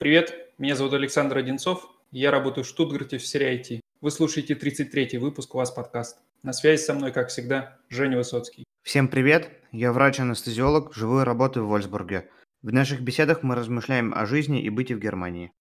Привет, меня зовут Александр Одинцов, я работаю в Штутгарте в серии IT. Вы слушаете 33-й выпуск «У вас подкаст». На связи со мной, как всегда, Женя Высоцкий. Всем привет, я врач-анестезиолог, живу и работаю в Вольсбурге. В наших беседах мы размышляем о жизни и быте в Германии.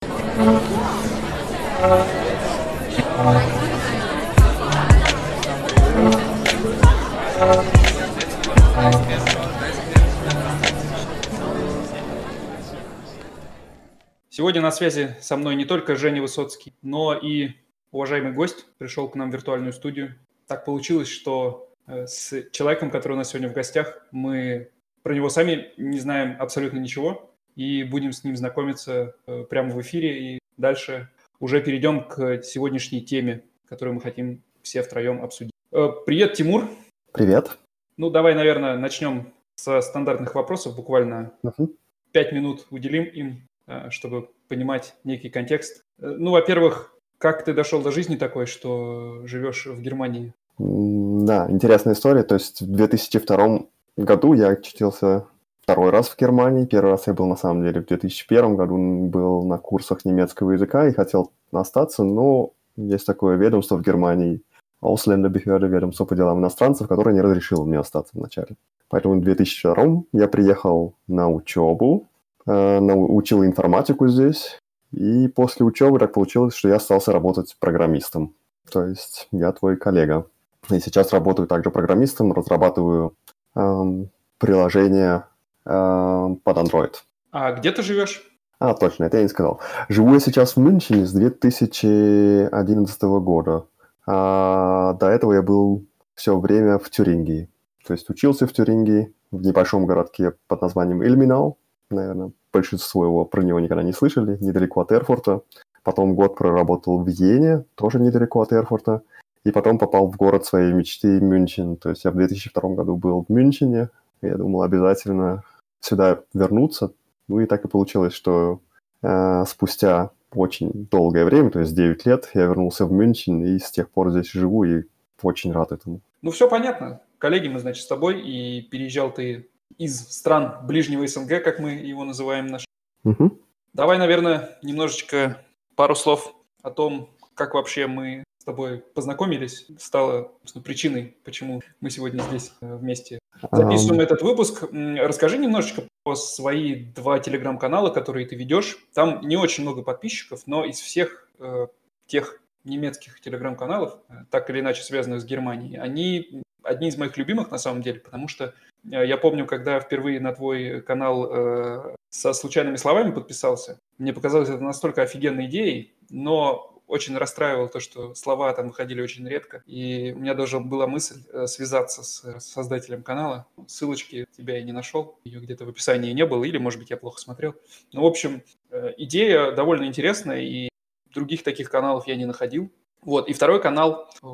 Сегодня на связи со мной не только Женя Высоцкий, но и уважаемый гость пришел к нам в виртуальную студию. Так получилось, что э, с человеком, который у нас сегодня в гостях, мы про него сами не знаем абсолютно ничего и будем с ним знакомиться э, прямо в эфире. И дальше уже перейдем к сегодняшней теме, которую мы хотим все втроем обсудить. Э, привет, Тимур. Привет. Ну, давай, наверное, начнем со стандартных вопросов. Буквально Мгм. пять минут уделим им, чтобы понимать некий контекст. Э, Ну, во-первых, как ты дошел до жизни такой, что живешь в Германии? Да, интересная история. То есть в 2002 году я очутился второй раз в Германии. Первый раз я был, на самом деле, в 2001 году, был на курсах немецкого языка и хотел остаться, но есть такое ведомство в Германии, Ausländerbehörde, ведомство по делам иностранцев, которое не разрешило мне остаться вначале. Поэтому в 2002 я приехал на учебу, учил информатику здесь, и после учебы так получилось, что я остался работать программистом. То есть я твой коллега. И сейчас работаю также программистом, разрабатываю эм, приложение эм, под Android. А где ты живешь? А, точно, это я не сказал. Живу я сейчас в Мюнхене с 2011 года. А до этого я был все время в Тюрингии. То есть учился в Тюрингии, в небольшом городке под названием Ильминау. Наверное, большинство его про него никогда не слышали, недалеко от Эрфурта. Потом год проработал в Вене, тоже недалеко от Эрфурта. И потом попал в город своей мечты Мюнхен. То есть я в 2002 году был в Мюнхене. Я думал обязательно сюда вернуться. Ну и так и получилось, что э, спустя очень долгое время, то есть 9 лет, я вернулся в Мюнхен и с тех пор здесь живу и очень рад этому. Ну, все понятно. Коллеги мы, значит, с тобой, и переезжал ты из стран ближнего СНГ, как мы его называем. Наш. Мгм. Давай, наверное, немножечко пару слов о том, как вообще мы с тобой познакомились, стало причиной, почему мы сегодня здесь э, вместе записываем Ам, этот выпуск. Расскажи немножечко про свои два телеграм-канала, которые ты ведешь. Там не очень много подписчиков, но из всех э, тех немецких телеграм-каналов, э, так или иначе связанных с Германией, они одни из моих любимых на самом деле, потому что я помню, когда впервые на твой канал э, со случайными словами подписался, мне показалось это настолько офигенной идеей, но очень расстраивало то, что слова там выходили очень редко. И у меня даже была мысль э, связаться с э, создателем канала. Ссылочки тебя я не нашел, ее где-то в описании не было, или, может быть, я плохо смотрел. Ну, в общем, э, идея довольно интересная, и других таких каналов я не находил. Вот, и второй канал, э,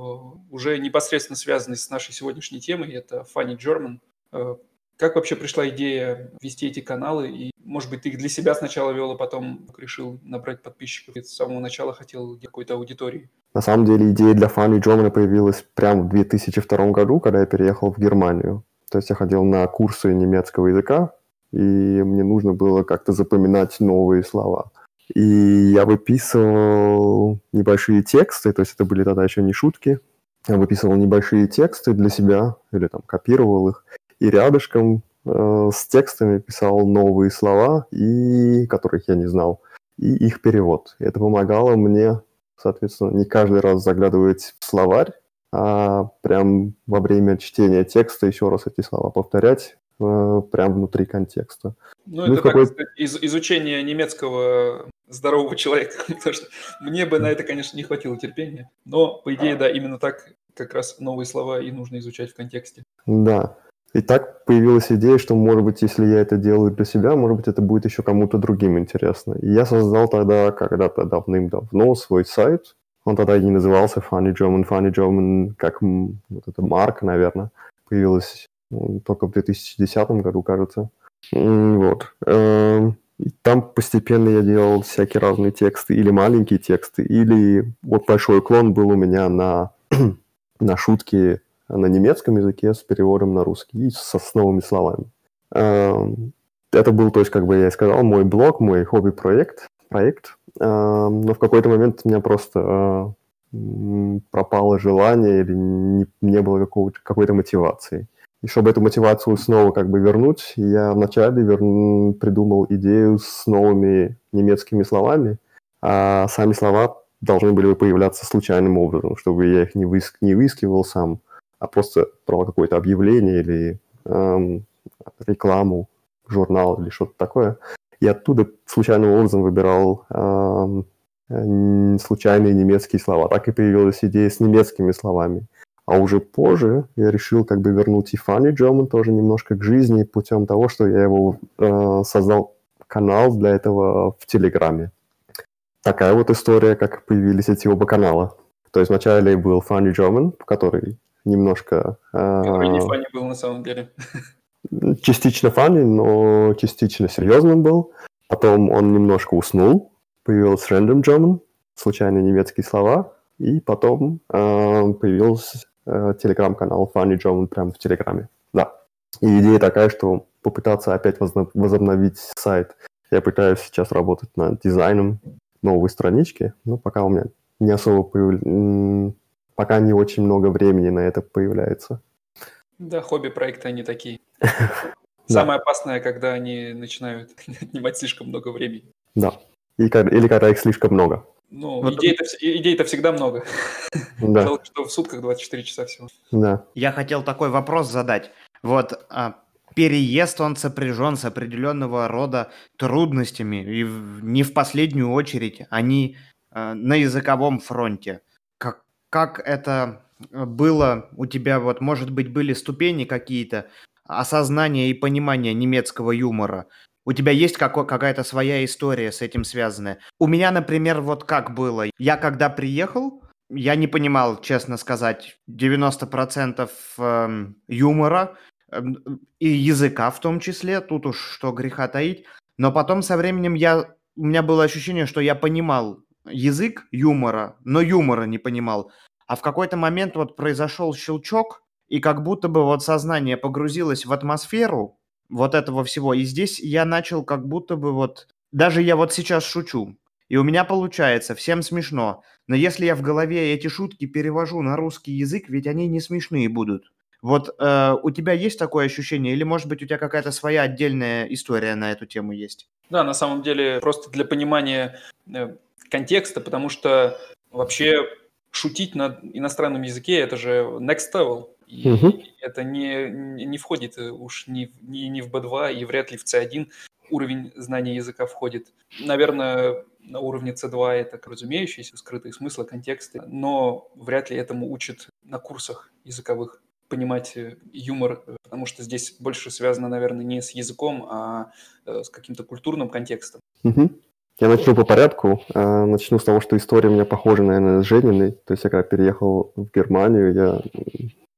уже непосредственно связанный с нашей сегодняшней темой, это Funny German. Э, Как вообще пришла идея вести эти каналы? И, может быть, ты их для себя сначала вел, а потом решил набрать подписчиков? И с самого начала хотел какой-то аудитории. На самом деле идея для Funny German появилась прямо в 2002 году, когда я переехал в Германию. То есть я ходил на курсы немецкого языка, и мне нужно было как-то запоминать новые слова. И я выписывал небольшие тексты, то есть это были тогда еще не шутки. Я выписывал небольшие тексты для себя, или там копировал их, и рядышком э, с текстами писал новые слова, и которых я не знал, и их перевод. Это помогало мне, соответственно, не каждый раз заглядывать в словарь, а прям во время чтения текста еще раз эти слова повторять э, прям внутри контекста. Ну, Ну, это, какой- так сказать, из- изучение немецкого здорового человека, потому что мне бы на это, конечно, не хватило терпения. Но, по идее, да, именно так как раз новые слова и нужно изучать в контексте. Да. И так появилась идея, что, может быть, если я это делаю для себя, может быть, это будет еще кому-то другим интересно. И я создал тогда когда-то давным-давно свой сайт. Он тогда не назывался Funny German, Funny German, как вот эта марка, наверное, появилась ну, только в 2010 году, кажется. Вот. Эм, И там постепенно я делал всякие разные тексты, или маленькие тексты, или вот большой клон был у меня на, на шутки на немецком языке с переводом на русский и с основными словами. Эм, Это был, то есть, как бы я и сказал, мой блог, мой хобби-проект. проект, но в какой-то момент у меня просто пропало желание или не, было какой-то мотивации. И чтобы эту мотивацию снова как бы вернуть, я вначале вер... придумал идею с новыми немецкими словами, а сами слова должны были бы появляться случайным образом, чтобы я их не, выск... не выискивал сам, а просто про какое-то объявление или эм, рекламу, журнал или что-то такое. И оттуда случайным образом выбирал эм, случайные немецкие слова. Так и появилась идея с немецкими словами. А уже позже я решил как бы вернуть и Funny German тоже немножко к жизни путем того, что я его э, создал канал для этого в Телеграме. Такая вот история, как появились эти оба канала. То есть вначале был Funny German, который немножко... Э, который не был на самом деле. Частично funny, но частично серьезным был. Потом он немножко уснул, появился Random German, случайные немецкие слова, и потом э, появился э, телеграм-канал Funny German прямо в Телеграме. Да. И идея такая, что попытаться опять возобновить сайт. Я пытаюсь сейчас работать над дизайном новой странички, но пока у меня не особо появ... пока не очень много времени на это появляется. Да, хобби-проекты они такие. Самое опасное, когда они начинают отнимать слишком много времени. Да. Или когда их слишком много. Ну, вот... идей-то, идей-то всегда много. Да. Жалко, что в сутках 24 часа всего. Да. Я хотел такой вопрос задать. Вот а, переезд, он сопряжен с определенного рода трудностями, и не в последнюю очередь они а, на языковом фронте. Как, это было у тебя, вот, может быть, были ступени какие-то осознания и понимания немецкого юмора? У тебя есть какой- какая-то своя история с этим связанная? У меня, например, вот как было. Я когда приехал, я не понимал, честно сказать, 90% эм, юмора эм, и языка в том числе. Тут уж что греха таить. Но потом со временем я, у меня было ощущение, что я понимал язык юмора, но юмора не понимал. А в какой-то момент вот произошел щелчок, и как будто бы вот сознание погрузилось в атмосферу, вот этого всего. И здесь я начал как будто бы вот... Даже я вот сейчас шучу, и у меня получается, всем смешно. Но если я в голове эти шутки перевожу на русский язык, ведь они не смешные будут. Вот э, у тебя есть такое ощущение, или может быть у тебя какая-то своя отдельная история на эту тему есть? Да, на самом деле просто для понимания э, контекста, потому что вообще шутить на иностранном языке это же next level. И угу. это не, не входит э, уж ни, ни, ни в B2 и вряд ли в C1 уровень знания языка входит. Наверное, на уровне C2 это разумеющиеся скрытые смыслы, контексты, но вряд ли этому учат на курсах языковых понимать э, юмор, э, потому что здесь больше связано, наверное, не с языком, а с каким-то культурным контекстом. Угу. Я начну по порядку. Начну с того, что история у меня похожа, наверное, с Жениной. То есть я когда переехал в Германию, я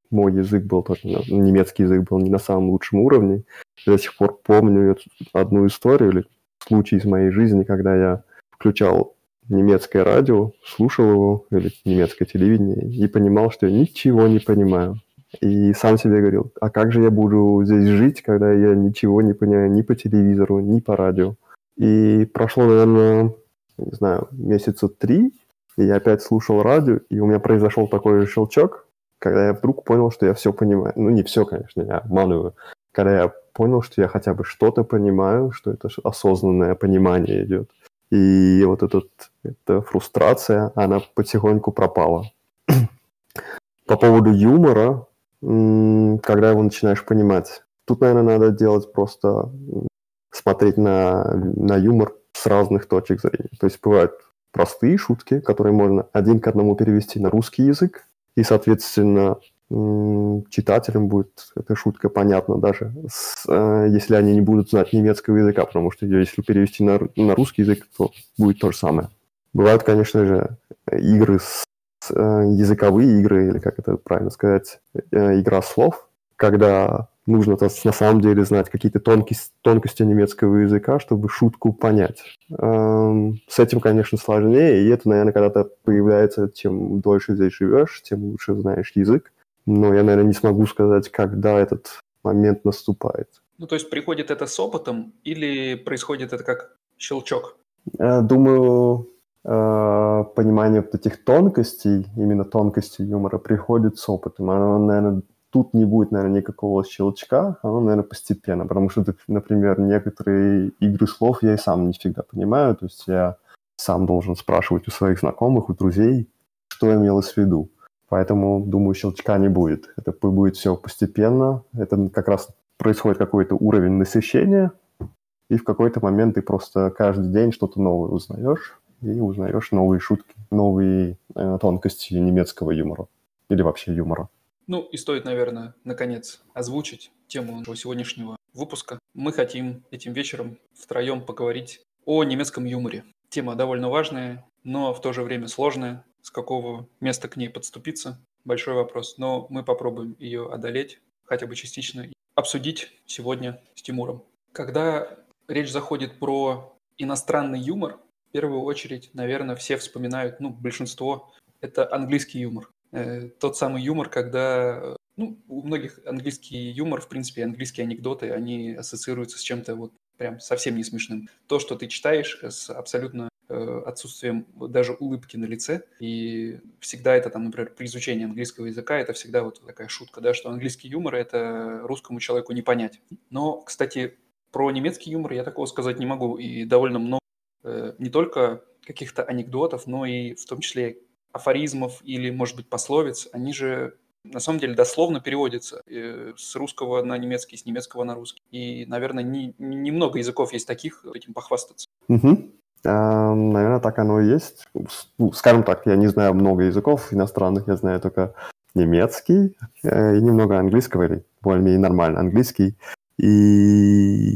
мой язык был тоже, немецкий язык был не на самом лучшем уровне. Я до сих пор помню одну историю или случай из моей жизни, когда я включал немецкое радио, слушал его, или немецкое телевидение, и понимал, что я ничего не понимаю. И сам себе говорил, а как же я буду здесь жить, когда я ничего не понимаю ни по телевизору, ни по радио. И прошло, наверное, не знаю, месяца три, и я опять слушал радио, и у меня произошел такой же щелчок, когда я вдруг понял, что я все понимаю. Ну, не все, конечно, я обманываю. Когда я понял, что я хотя бы что-то понимаю, что это осознанное понимание идет. И вот этот, эта фрустрация, она потихоньку пропала. По поводу юмора, когда его начинаешь понимать, тут, наверное, надо делать просто смотреть на, на юмор с разных точек зрения. То есть бывают простые шутки, которые можно один к одному перевести на русский язык, и, соответственно, читателям будет эта шутка понятна даже, с, э, если они не будут знать немецкого языка, потому что если перевести на, на русский язык, то будет то же самое. Бывают, конечно же, игры, с, с, э, языковые игры, или как это правильно сказать, э, игра слов, когда нужно на самом деле знать какие-то тонкости, тонкости немецкого языка, чтобы шутку понять. Эм, с этим, конечно, сложнее, и это, наверное, когда-то появляется, чем дольше здесь живешь, тем лучше знаешь язык. Но я, наверное, не смогу сказать, когда этот момент наступает. Ну, то есть приходит это с опытом или происходит это как щелчок? Э, думаю, э, понимание вот этих тонкостей, именно тонкостей юмора приходит с опытом. Оно, наверное, тут не будет, наверное, никакого щелчка, оно, наверное, постепенно, потому что, например, некоторые игры слов я и сам не всегда понимаю, то есть я сам должен спрашивать у своих знакомых, у друзей, что имелось в виду. Поэтому, думаю, щелчка не будет. Это будет все постепенно. Это как раз происходит какой-то уровень насыщения, и в какой-то момент ты просто каждый день что-то новое узнаешь, и узнаешь новые шутки, новые э, тонкости немецкого юмора или вообще юмора. Ну и стоит, наверное, наконец озвучить тему сегодняшнего выпуска. Мы хотим этим вечером втроем поговорить о немецком юморе. Тема довольно важная, но в то же время сложная. С какого места к ней подступиться – большой вопрос. Но мы попробуем ее одолеть, хотя бы частично, и обсудить сегодня с Тимуром. Когда речь заходит про иностранный юмор, в первую очередь, наверное, все вспоминают, ну, большинство, это английский юмор. Э, тот самый юмор, когда ну, у многих английский юмор, в принципе, английские анекдоты, они ассоциируются с чем-то вот прям совсем не смешным. То, что ты читаешь с абсолютно э, отсутствием даже улыбки на лице, и всегда это там, например, при изучении английского языка, это всегда вот такая шутка, да, что английский юмор это русскому человеку не понять. Но, кстати, про немецкий юмор я такого сказать не могу, и довольно много э, не только каких-то анекдотов, но и в том числе афоризмов или, может быть, пословиц, они же на самом деле дословно переводятся э, с русского на немецкий, с немецкого на русский. И, наверное, не, немного языков есть таких, этим похвастаться. Угу. А, наверное, так оно и есть. Ну, скажем так, я не знаю много языков иностранных, я знаю только немецкий э, и немного английского, или более-менее нормально английский. И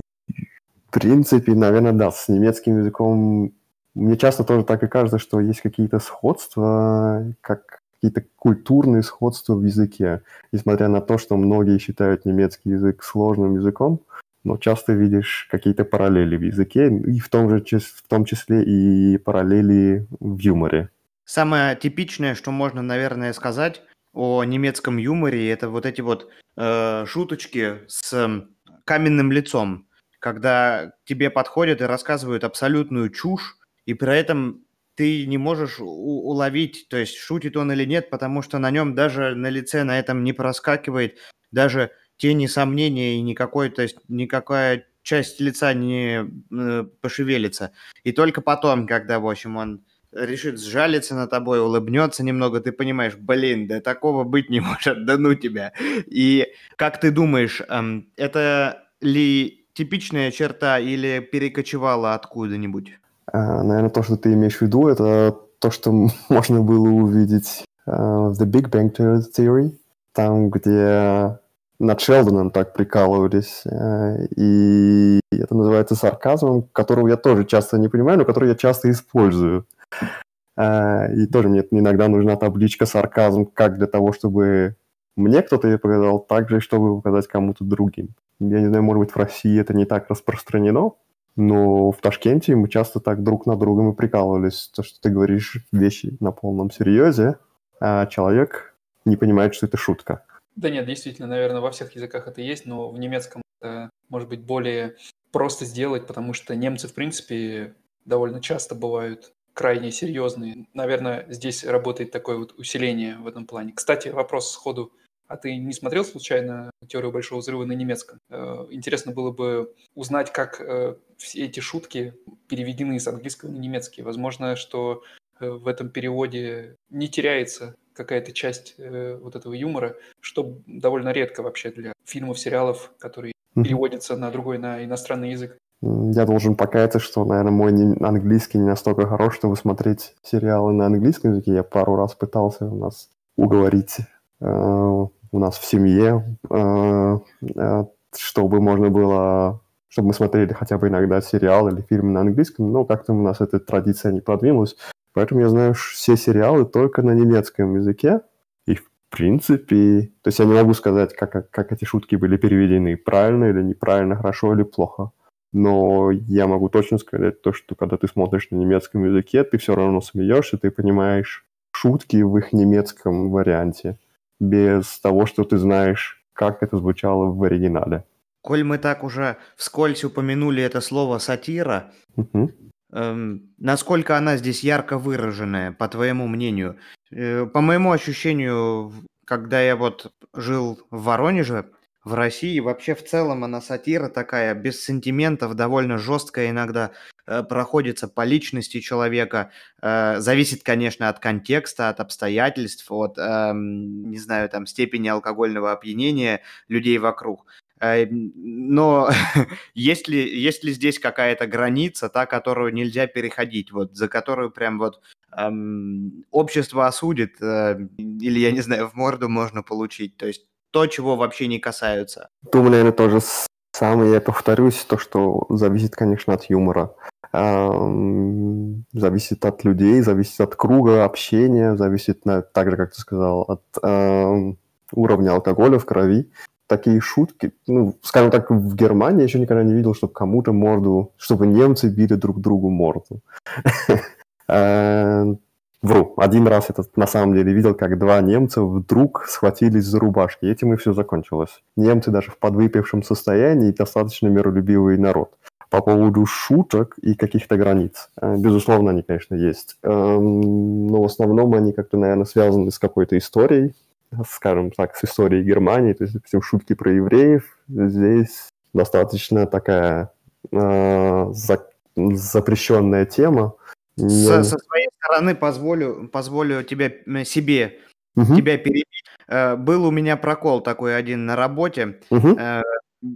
в принципе, наверное, да, с немецким языком мне часто тоже так и кажется, что есть какие-то сходства, как какие-то культурные сходства в языке. Несмотря на то, что многие считают немецкий язык сложным языком, но часто видишь какие-то параллели в языке, и в том, же, в том числе и параллели в юморе. Самое типичное, что можно, наверное, сказать о немецком юморе, это вот эти вот э, шуточки с каменным лицом, когда тебе подходят и рассказывают абсолютную чушь, и при этом ты не можешь уловить, то есть шутит он или нет, потому что на нем даже на лице на этом не проскакивает даже тени сомнения и никакой, то есть никакая часть лица не э, пошевелится. И только потом, когда, в общем, он решит сжалиться на тобой, улыбнется немного, ты понимаешь, блин, да такого быть не может, да ну тебя. И как ты думаешь, эм, это ли типичная черта или перекочевала откуда-нибудь? А, наверное, то, что ты имеешь в виду, это то, что можно было увидеть uh, в The Big Bang Theory, там, где над Шелдоном так прикалывались. Uh, и это называется сарказмом, которого я тоже часто не понимаю, но который я часто использую. И тоже мне иногда нужна табличка сарказм как для того, чтобы мне кто-то ее показал, так же, чтобы показать кому-то другим. Я не знаю, может быть, в России это не так распространено, но в Ташкенте мы часто так друг на друга мы прикалывались. То, что ты говоришь вещи на полном серьезе, а человек не понимает, что это шутка. Да нет, действительно, наверное, во всех языках это есть, но в немецком это может быть более просто сделать, потому что немцы, в принципе, довольно часто бывают крайне серьезные. Наверное, здесь работает такое вот усиление в этом плане. Кстати, вопрос сходу а ты не смотрел случайно «Теорию большого взрыва» на немецком? Э, интересно было бы узнать, как э, все эти шутки переведены с английского на немецкий. Возможно, что э, в этом переводе не теряется какая-то часть вот этого юмора, что довольно редко вообще для фильмов, сериалов, которые переводятся на другой, на иностранный язык. Я должен покаяться, что, наверное, мой английский не настолько хорош, чтобы смотреть сериалы на английском языке. Я пару раз пытался у нас уговорить у нас в семье, э, э, чтобы можно было, чтобы мы смотрели хотя бы иногда сериал или фильм на английском, но как-то у нас эта традиция не продвинулась. Поэтому я знаю все сериалы только на немецком языке. И в принципе, то есть я не могу сказать, как, как эти шутки были переведены, правильно или неправильно, хорошо или плохо. Но я могу точно сказать то, что когда ты смотришь на немецком языке, ты все равно смеешься, ты понимаешь шутки в их немецком варианте без того, что ты знаешь, как это звучало в оригинале. Коль мы так уже вскользь упомянули это слово «сатира», угу. эм, насколько она здесь ярко выраженная, по твоему мнению? Э, по моему ощущению, когда я вот жил в Воронеже, в России, вообще в целом она сатира такая, без сентиментов, довольно жесткая иногда, э, проходится по личности человека. Э, зависит, конечно, от контекста, от обстоятельств, от, э, не знаю, там, степени алкогольного опьянения людей вокруг. Э, но есть ли, есть ли здесь какая-то граница, та, которую нельзя переходить, вот, за которую прям вот эм, общество осудит, э, или, я не знаю, в морду можно получить, то есть то, чего вообще не касаются? Думаю, наверное, тоже самое, я повторюсь, то, что зависит, конечно, от юмора. Эм, зависит от людей, зависит от круга общения, зависит, на, так же, как ты сказал, от эм, уровня алкоголя в крови такие шутки, ну, скажем так, в Германии я еще никогда не видел, чтобы кому-то морду, чтобы немцы били друг другу морду. Вру, один раз это на самом деле видел, как два немца вдруг схватились за рубашки, этим и все закончилось. Немцы даже в подвыпившем состоянии достаточно миролюбивый народ. По поводу шуток и каких-то границ. Э, безусловно, они, конечно, есть. Эм, но в основном они как-то, наверное, связаны с какой-то историей, скажем так, с историей Германии, то есть, допустим, шутки про евреев, здесь достаточно такая э, за, запрещенная тема. Со, со своей стороны позволю, позволю тебе, себе угу. тебя перебить. Э, был у меня прокол такой один на работе. Угу.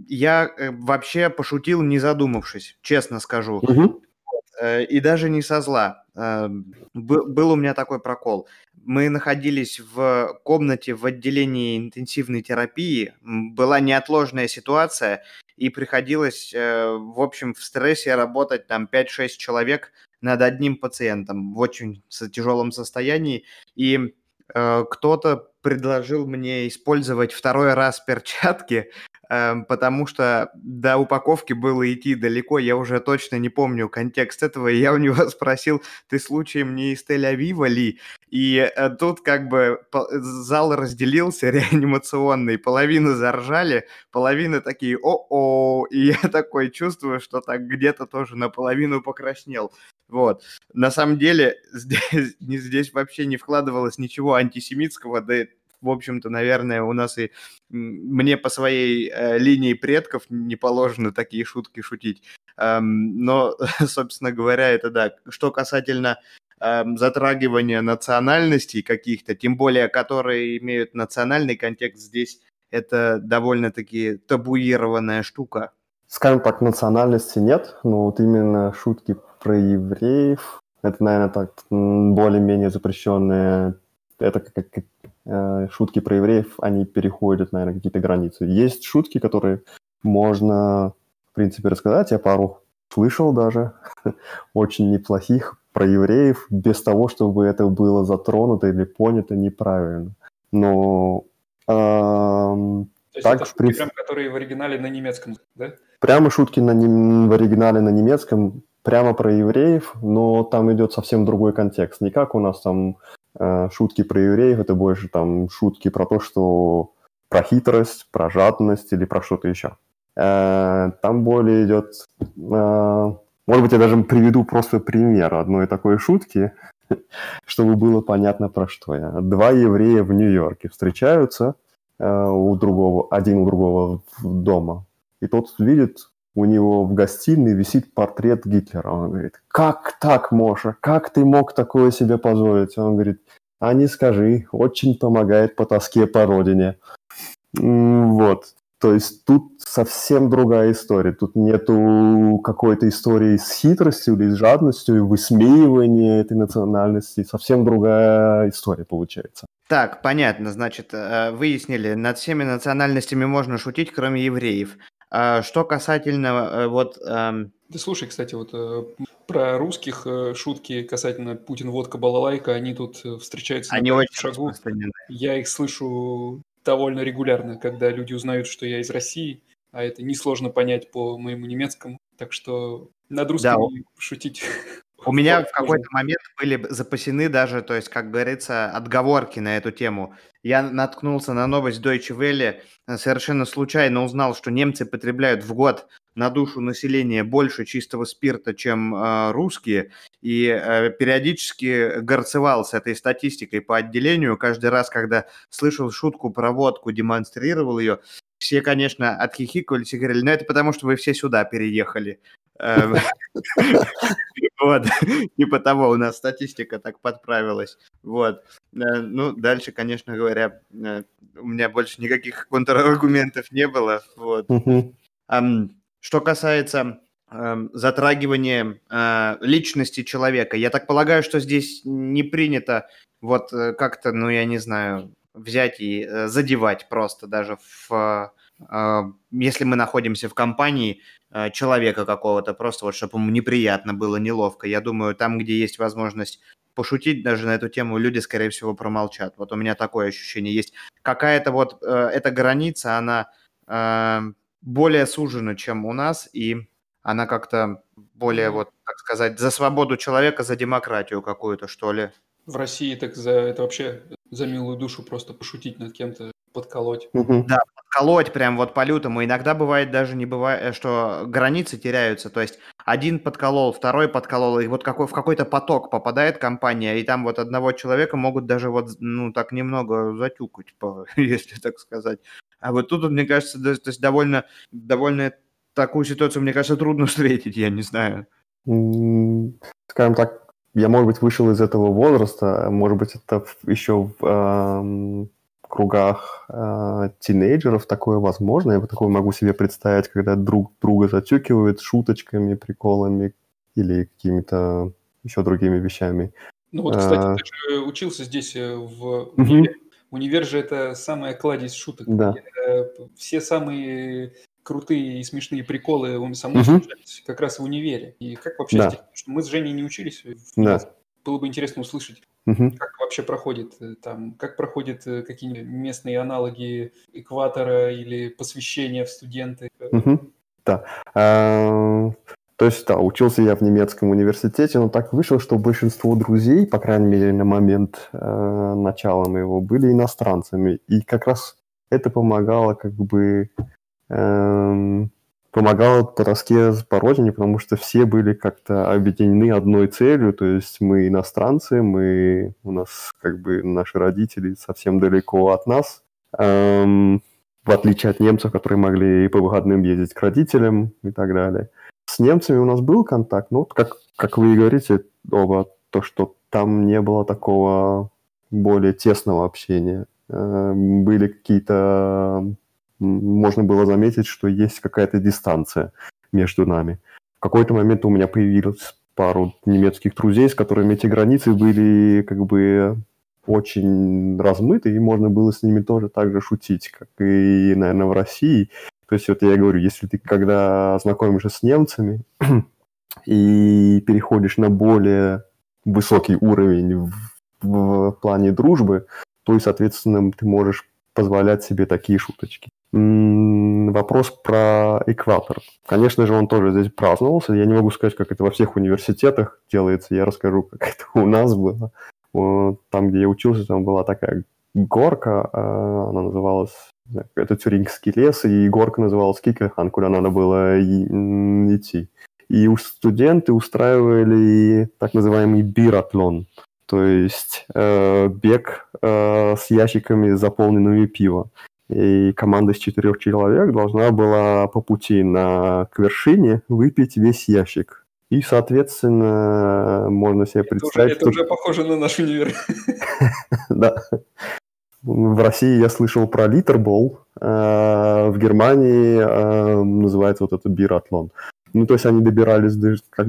Я э, вообще пошутил, не задумавшись, честно скажу. Угу. И даже не со зла. Был у меня такой прокол мы находились в комнате в отделении интенсивной терапии. Была неотложная ситуация, и приходилось, в общем, в стрессе работать там 5-6 человек над одним пациентом в очень тяжелом состоянии. И э, кто-то предложил мне использовать второй раз перчатки, потому что до упаковки было идти далеко, я уже точно не помню контекст этого, и я у него спросил, ты случаем не из Тель-Авива ли? И э, тут как бы зал разделился реанимационный, половина заржали, половина такие о-о, и я такой чувствую, что так где-то тоже наполовину покраснел. Вот. На самом деле здесь, здесь вообще не вкладывалось ничего антисемитского, да в общем-то, наверное, у нас и мне по своей э, линии предков не положено такие шутки шутить. Эм, но, собственно говоря, это да. Что касательно эм, затрагивания национальностей каких-то, тем более, которые имеют национальный контекст здесь, это довольно-таки табуированная штука. Скажем так, национальности нет, но вот именно шутки про евреев, это, наверное, так более-менее запрещенная это как, шутки про евреев, они переходят, наверное, какие-то границы. Есть шутки, которые можно, в принципе, рассказать. Я пару слышал даже, очень неплохих про евреев, без того, чтобы это было затронуто или понято неправильно. Но эм, то есть так, это шутки, при... прям, которые в оригинале на немецком, да? Прямо шутки на не... в оригинале на немецком, прямо про евреев, но там идет совсем другой контекст. Не как у нас там Э, шутки про евреев, это больше там шутки про то, что про хитрость, про жадность или про что-то еще. Э, там более идет... Э, может быть, я даже приведу просто пример одной такой шутки, чтобы было понятно про что я. Два еврея в Нью-Йорке встречаются у другого, один у другого дома, и тот видит у него в гостиной висит портрет Гитлера. Он говорит, как так, Моша, как ты мог такое себе позволить? Он говорит, а не скажи, очень помогает по тоске по родине. Вот. То есть тут совсем другая история. Тут нету какой-то истории с хитростью или с жадностью, и высмеивания этой национальности. Совсем другая история получается. Так, понятно. Значит, э, выяснили, над всеми национальностями можно шутить, кроме евреев. А что касательно э, вот... Эм... Да слушай, кстати, вот э, про русских э, шутки касательно Путин, водка, балалайка, они тут встречаются они на очень шагу. Я их слышу довольно регулярно, когда люди узнают, что я из России, а это несложно понять по моему немецкому. Так что над русскими да. шутить У меня в какой-то момент были запасены даже, то есть, как говорится, отговорки на эту тему. Я наткнулся на новость Deutsche Welle, э, совершенно случайно узнал, что немцы потребляют в год на душу населения больше чистого спирта, чем э, русские, и э, периодически горцевал с этой статистикой по отделению. Каждый раз, когда слышал шутку про водку, демонстрировал ее, все, конечно, отхихикались и говорили, ну это потому, что вы все сюда переехали. Эм, вот, типа того, у нас статистика так подправилась. Вот. Э, ну, дальше, конечно говоря, э, у меня больше никаких контраргументов не было. Вот. Что касается эм, затрагивания э, личности человека, я так полагаю, что здесь не принято вот как-то, ну, я не знаю, взять и задевать просто даже в если мы находимся в компании Э, человека какого-то, просто вот чтобы ему неприятно было, неловко. Я думаю, там, где есть возможность пошутить даже на эту тему, люди, скорее всего, промолчат. Вот у меня такое ощущение есть. Какая-то вот э, эта граница, она э, более сужена, чем у нас, и она как-то более, вот, так сказать, за свободу человека, за демократию какую-то, что ли. В России так за это вообще за милую душу просто пошутить над кем-то подколоть. Угу. Да, подколоть прям вот по-лютому. Иногда бывает даже не бывает, э, что границы теряются. То есть один подколол, второй подколол, и вот какой, в какой-то поток попадает компания, и там вот одного человека могут даже вот, ну, так немного затюкать, если так сказать. А вот тут, мне кажется, то есть довольно, довольно такую ситуацию, мне кажется, трудно встретить, я не знаю. Скажем так, я, может быть, вышел из этого возраста, может быть, это еще в, кругах э, тинейджеров такое возможно. Я такое могу себе представить, когда друг друга затюкивают шуточками, приколами или какими-то еще другими вещами. Ну вот, кстати, а... ты же учился здесь э, в универе. Угу. Универ же это самая кладезь шуток. Да. Все самые крутые и смешные приколы у угу. случались как раз в универе. И как вообще, да. что мы с Женей не учились? Да. Было бы интересно услышать, Угу. Как вообще проходит э, там, как проходят э, какие-нибудь местные аналоги экватора или посвящения в студенты? Угу. Да. А, то есть, да, учился я в немецком университете, но так вышло, что большинство друзей, по крайней мере, на момент э, начала моего, были иностранцами. И как раз это помогало как бы э, помогало по тоске по родине, потому что все были как-то объединены одной целью, то есть мы иностранцы, мы, у нас как бы наши родители совсем далеко от нас, эм, в отличие от немцев, которые могли по выходным ездить к родителям и так далее. С немцами у нас был контакт, ну, как, как вы и говорите, оба, то, что там не было такого более тесного общения. Э, были какие-то можно было заметить, что есть какая-то дистанция между нами. В какой-то момент у меня появилось пару немецких друзей, с которыми эти границы были как бы очень размыты, и можно было с ними тоже так же шутить, как и, наверное, в России. То есть вот я говорю, если ты когда знакомишься с немцами и переходишь на более высокий уровень в, в плане дружбы, то и, соответственно, ты можешь позволять себе такие шуточки. Вопрос про экватор. Конечно же, он тоже здесь праздновался. Я не могу сказать, как это во всех университетах делается. Я расскажу, как это у нас было. Там, где я учился, там была такая горка, а, она называлась это Тюрингский лес, и горка называлась Кикехан, куда надо было идти. И студенты устраивали так называемый биратлон, то есть э, бег э, с ящиками, заполненными пива и команда из четырех человек должна была по пути на, к вершине выпить весь ящик. И, соответственно, можно себе представить... Это уже, это уже похоже на наш универ. Да. В России я слышал про литербол, а в Германии а, называется вот это биратлон. Ну, то есть они добирались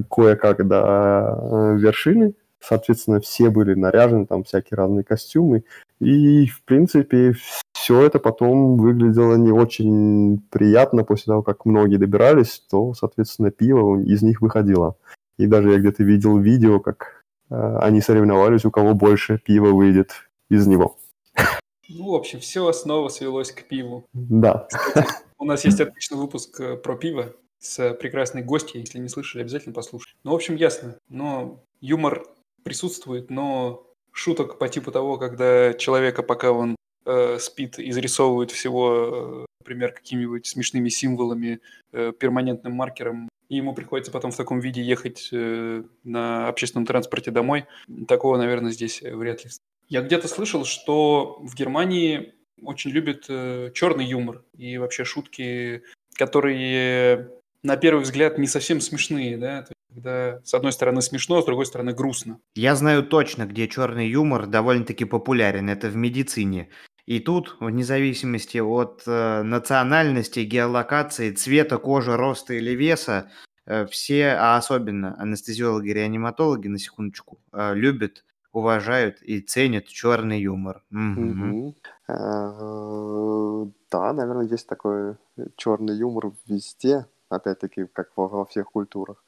кое-как до а, вершины, соответственно, все были наряжены, там всякие разные костюмы, и, в принципе, все это потом выглядело не очень приятно после того, как многие добирались, то, соответственно, пиво из них выходило. И даже я где-то видел видео, как э, они соревновались, у кого больше пива выйдет из него. Ну, в общем, все снова свелось к пиву. Да. Кстати, у нас есть отличный выпуск э, про пиво с прекрасной гостьей. Если не слышали, обязательно послушайте. Ну, в общем, ясно. Но юмор присутствует, но шуток по типу того, когда человека, пока он э, спит, изрисовывают всего, э, например, какими-нибудь смешными символами, э, перманентным маркером, и ему приходится потом в таком виде ехать э, на общественном транспорте домой. Такого, наверное, здесь вряд ли. Я где-то слышал, что в Германии очень любят э, черный юмор и вообще шутки, которые на первый взгляд не совсем смешные, да, когда с одной стороны смешно, а с другой стороны грустно. Я знаю точно, где черный юмор довольно-таки популярен. Это в медицине. И тут, вне зависимости от э, национальности, геолокации, цвета кожи, роста или веса, э, все, а особенно анестезиологи-реаниматологи, на секундочку, э, любят, уважают и ценят черный юмор. Э, Да, наверное, есть такой черный юмор везде, опять-таки, как во, во всех культурах.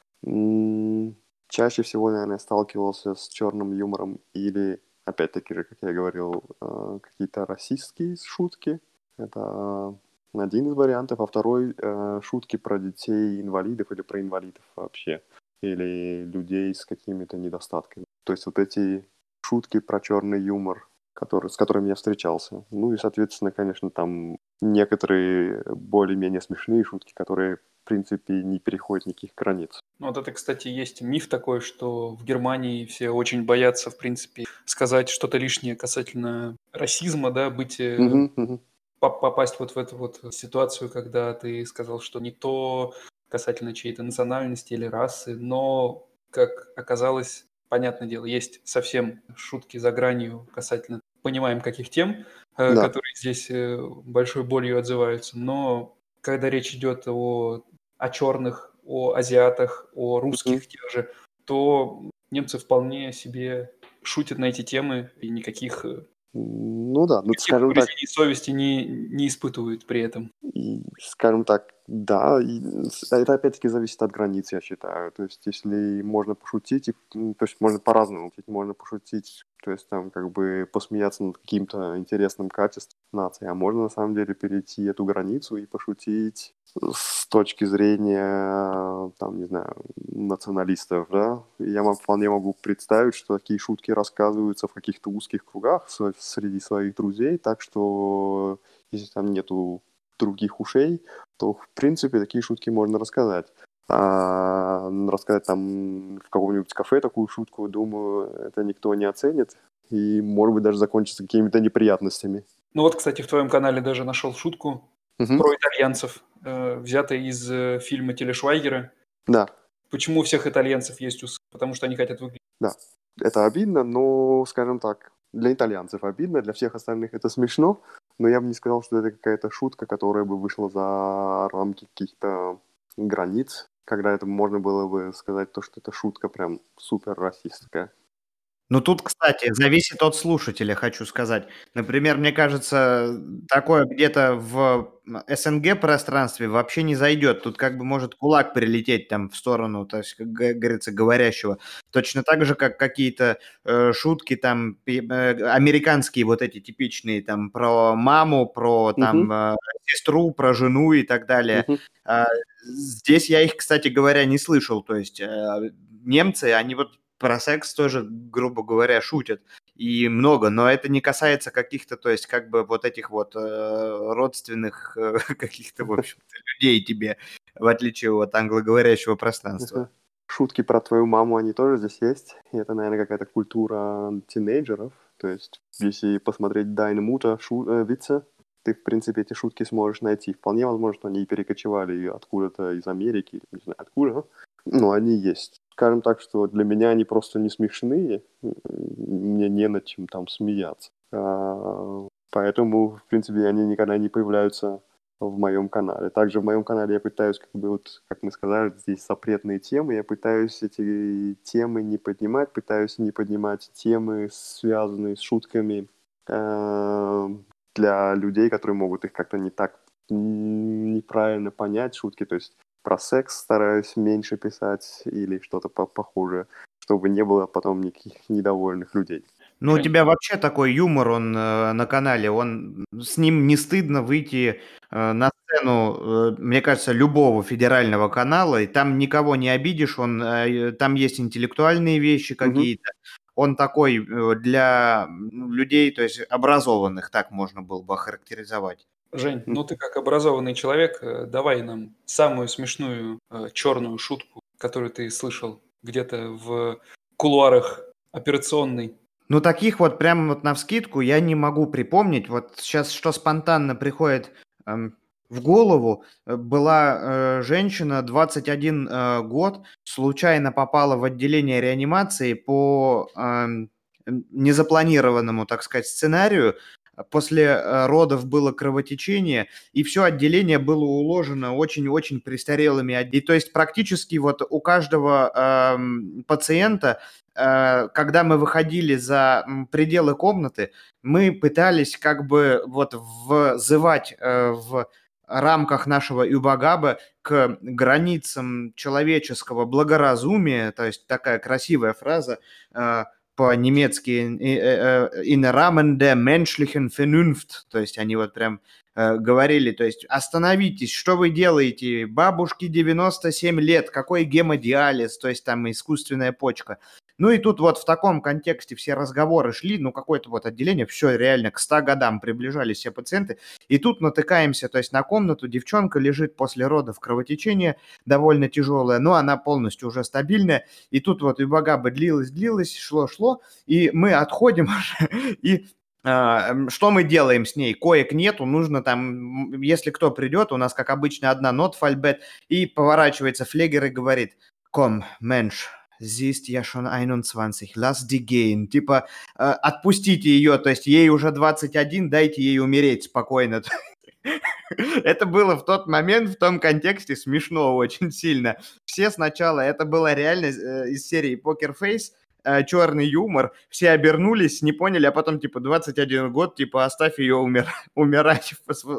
Чаще всего, наверное, сталкивался с черным юмором или опять-таки же, как я говорил, э, какие-то расистские шутки. Это один из вариантов, а второй э, шутки про детей инвалидов или про инвалидов вообще, или людей с какими-то недостатками. То есть вот эти шутки про черный юмор, который, с которыми я встречался. Ну и, соответственно, конечно, там некоторые более-менее смешные шутки, которые, в принципе, не переходят никаких границ. Ну, вот это, кстати, есть миф такой, что в Германии все очень боятся, в принципе, сказать что-то лишнее касательно расизма, да, быть, мгм. попасть вот в эту вот ситуацию, когда ты сказал, что не то касательно чьей-то национальности или расы, но, как оказалось, понятное дело, есть совсем шутки за гранью касательно, понимаем, каких тем, э, Да. которые здесь э, большой болью отзываются, но когда речь идет о, о черных, о азиатах, о русских тех же, то немцы вполне себе шутят на эти темы и никаких, э, Ну да, ну скажем так, совести не, не испытывают при этом. И, скажем так, да, и это опять-таки зависит от границ, я считаю. То есть, если можно пошутить, и, то есть можно по-разному, можно пошутить, то есть там как бы посмеяться над каким-то интересным качеством нации, а можно на самом деле перейти эту границу и пошутить с точки зрения, там, не знаю, националистов, да. Я вполне могу представить, что такие шутки рассказываются в каких-то узких кругах среди своих друзей, так что если там нету других ушей, то, в принципе, такие шутки можно рассказать. А рассказать там в каком-нибудь кафе такую шутку, думаю, это никто не оценит. И, может быть, даже закончится какими-то неприятностями. Ну вот, кстати, в твоем канале даже нашел шутку Мгм. про итальянцев, э, взятая из э, фильма Телешвайгера. Да, Почему у всех итальянцев есть усы? Потому что они хотят выглядеть. это обидно, но, скажем так, для итальянцев обидно, для всех остальных это смешно, но я бы не сказал, что это какая-то шутка, которая бы вышла за рамки каких-то границ, когда это можно было бы сказать то, что это шутка прям супер расистская. Ну тут, кстати, зависит от слушателя, хочу сказать. Например, мне кажется, такое где-то в СНГ пространстве вообще не зайдет. Тут как бы может кулак прилететь там в сторону, то есть, как говорится, говорящего. Точно так же, как какие-то э, шутки там э, американские вот эти типичные там про маму, про там Мгм. э, сестру, про жену и так далее. Мгм. А, Здесь я их, кстати говоря, не слышал. То есть э, немцы, они вот про секс тоже, грубо говоря, шутят. И много, но это не касается каких-то, то есть как бы вот этих вот э, родственных э, каких-то, в общем-то, людей тебе, в отличие от англоговорящего пространства. Шутки про твою маму, они тоже здесь есть. И это, наверное, какая-то культура тинейджеров. То есть, если посмотреть Дайна Мута шу- э, вице, ты, в принципе, эти шутки сможешь найти. Вполне возможно, что они перекочевали откуда-то из Америки, не знаю откуда, но они есть. Скажем так, что для меня они просто не смешные, мне не над чем там смеяться. А, Поэтому, в принципе, они никогда не появляются в моем канале. Также в моем канале я пытаюсь, как бы вот, как мы сказали, здесь запретные темы, я пытаюсь эти темы не поднимать, пытаюсь не поднимать темы, связанные с шутками э, для людей, которые могут их как-то не так неправильно понять, шутки, то есть про секс стараюсь меньше писать или что-то по похожее, чтобы не было потом никаких недовольных людей. Ну, у тебя вообще такой юмор, он э, на канале, он с ним не стыдно выйти э, на сцену, э, мне кажется, любого федерального канала, и там никого не обидишь, он, э, там есть интеллектуальные вещи какие-то, он такой э, для людей, то есть образованных, так можно было бы охарактеризовать. Жень, ну ты как образованный человек, э, давай нам самую смешную э, черную шутку, которую ты слышал где-то в кулуарах операционной. Ну, таких вот прямо вот на вскидку я не могу припомнить. Вот сейчас что спонтанно приходит эм, в голову. Э, была э, женщина, 21 э, год, случайно попала в отделение реанимации по э, незапланированному, так сказать, сценарию. После э, родов было кровотечение, и все отделение было уложено очень-очень престарелыми. И то есть практически вот у каждого э, пациента Э, когда мы выходили за пределы комнаты, мы пытались как бы вот взывать э, в рамках нашего Юбагаба к границам человеческого благоразумия, то есть такая красивая фраза э, по-немецки «in Rahmen der menschlichen Vernunft», то есть они вот прям говорили, то есть остановитесь, что вы делаете, бабушке 97 лет, какой гемодиализ, то есть там искусственная почка. Ну и тут вот в таком контексте все разговоры шли, ну какое-то вот отделение, все реально к 100 годам приближались все пациенты. И тут натыкаемся, то есть на комнату, девчонка лежит после родов кровотечение, довольно тяжелое, но она полностью уже стабильная. И тут вот и бога бы длилось, длилось, шло, шло, и мы отходим и Uh, что мы делаем с ней? Коек нету, нужно там, если кто придет, у нас, как обычно, одна нот фальбет, и поворачивается флегер и говорит, ком, менш, siehst ja schon 21, lass die gehen. Типа, э, отпустите ее, то есть ей уже 21, дайте ей умереть спокойно. Это было в тот момент, в том контексте смешно очень сильно. Все сначала, это было реально э, из серии Poker Face, черный юмор, все обернулись, не поняли, а потом, типа, 21 год, типа, оставь ее умер, умирать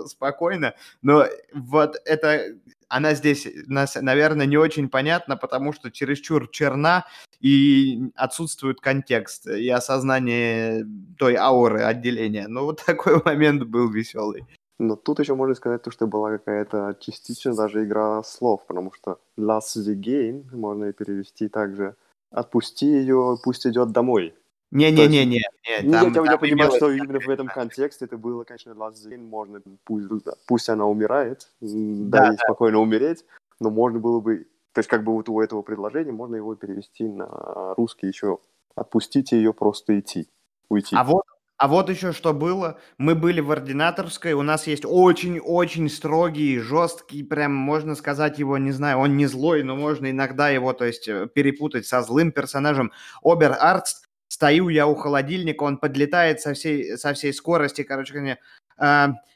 спокойно. Но вот это она здесь, наверное, не очень понятна, потому что чересчур черна и отсутствует контекст и осознание той ауры отделения. Ну, вот такой момент был веселый. Но тут еще можно сказать, то, что была какая-то частично даже игра слов, потому что last the game можно и перевести также «отпусти ее, пусть идет домой». Не-не-не-не. Ну, я, я, понимаю, что именно в этом контексте это было, конечно, last можно, пусть, пусть она умирает, да, да. спокойно умереть, но можно было бы, то есть как бы вот у этого предложения можно его перевести на русский еще «отпустите ее, просто идти, уйти». А вот а вот еще что было. Мы были в ординаторской, у нас есть очень-очень строгий, жесткий, прям можно сказать его, не знаю, он не злой, но можно иногда его, то есть, э, перепутать со злым персонажем. Обер-Арст, стою я у холодильника, он подлетает со всей, со всей скорости, короче, ко мне,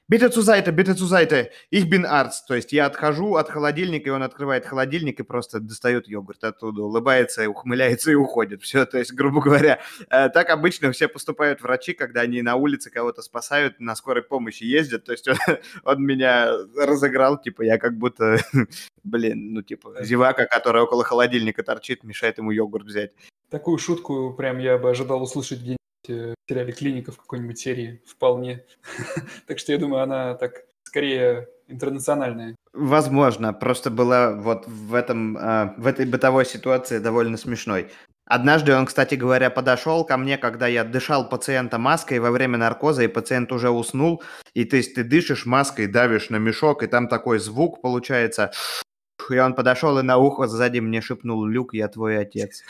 Bitte zur Seite, bitte zur Seite. Ich bin Arzt. То есть я отхожу от холодильника, и он открывает холодильник и просто достает йогурт оттуда, улыбается, ухмыляется и уходит. Все, то есть, грубо говоря, э, так обычно все поступают врачи, когда они на улице кого-то спасают, на скорой помощи ездят. То есть он, он меня разыграл, типа я как будто, блин, ну типа зевака, которая около холодильника торчит, мешает ему йогурт взять. Такую шутку прям я бы ожидал услышать где Э, в сериале «Клиника» в какой-нибудь серии вполне. так что я думаю, она так скорее интернациональная. Возможно, просто была вот в, этом, э, в этой бытовой ситуации довольно смешной. Однажды он, кстати говоря, подошел ко мне, когда я дышал пациента маской во время наркоза, и пациент уже уснул, и то есть ты дышишь маской, давишь на мешок, и там такой звук получается. И он подошел и на ухо сзади мне шепнул, Люк, я твой отец.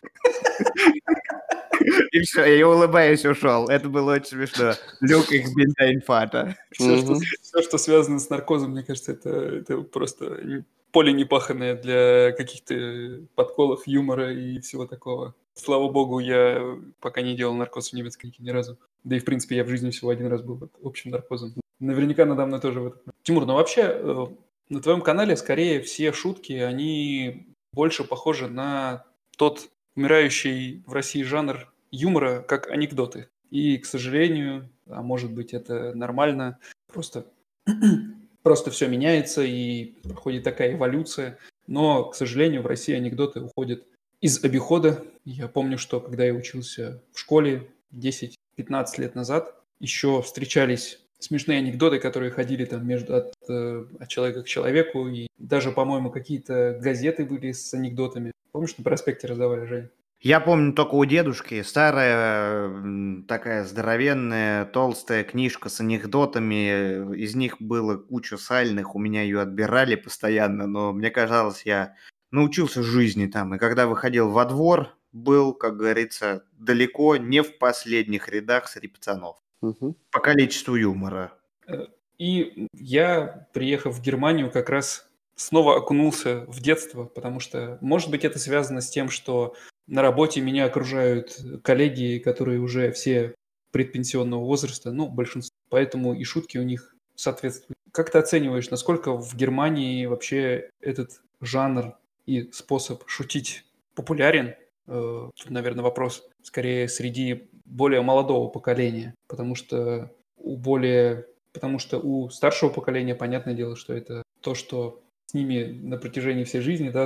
И все, я улыбаюсь, ушел. Это было очень смешно. Люк их инфата. Все, что, все, что связано с наркозом, мне кажется, это, это просто поле непаханное для каких-то подколов, юмора и всего такого. Слава богу, я пока не делал наркоз в немецкой ни разу. Да и, в принципе, я в жизни всего один раз был под общим наркозом. Наверняка надо мной тоже в этом. Тимур, ну вообще, э, на твоем канале скорее все шутки, они больше похожи на тот умирающий в России жанр юмора как анекдоты. И, к сожалению, а может быть это нормально, просто, просто все меняется и проходит такая эволюция. Но, к сожалению, в России анекдоты уходят из обихода. Я помню, что когда я учился в школе 10-15 лет назад, еще встречались смешные анекдоты, которые ходили там между от, э, от человека к человеку, и даже, по-моему, какие-то газеты были с анекдотами. Помнишь, на проспекте раздавали, Жень? Я помню только у дедушки старая такая здоровенная толстая книжка с анекдотами. Из них было куча сальных, у меня ее отбирали постоянно, но мне казалось, я научился жизни там. И когда выходил во двор, был, как говорится, далеко не в последних рядах среди пацанов. Угу. По количеству юмора. И я, приехав в Германию, как раз снова окунулся в детство, потому что, может быть, это связано с тем, что на работе меня окружают коллеги, которые уже все предпенсионного возраста, ну, большинство, поэтому и шутки у них соответствуют. Как ты оцениваешь, насколько в Германии вообще этот жанр и способ шутить популярен? Э, тут, наверное, вопрос скорее среди более молодого поколения, потому что у более, потому что у старшего поколения понятное дело, что это то, что с ними на протяжении всей жизни, да,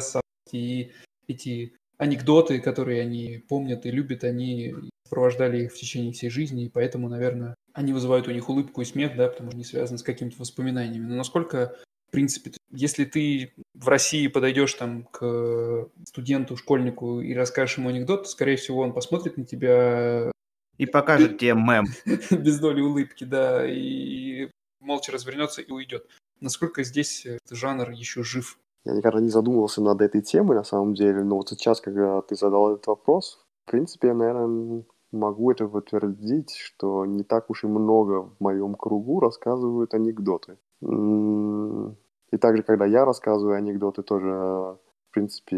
и эти анекдоты, которые они помнят и любят, они сопровождали их в течение всей жизни, и поэтому, наверное, они вызывают у них улыбку и смех, да, потому что они связаны с какими-то воспоминаниями. Но насколько, в принципе, если ты в России подойдешь там к студенту, школьнику и расскажешь ему анекдот, то, скорее всего, он посмотрит на тебя... И покажет тебе мем. Без доли улыбки, да, и молча развернется и уйдет. Насколько здесь этот жанр еще жив? Я никогда не задумывался над этой темой, на самом деле, но вот сейчас, когда ты задал этот вопрос, в принципе, я, наверное, могу это подтвердить, что не так уж и много в моем кругу рассказывают анекдоты. И также, когда я рассказываю анекдоты, тоже, в принципе,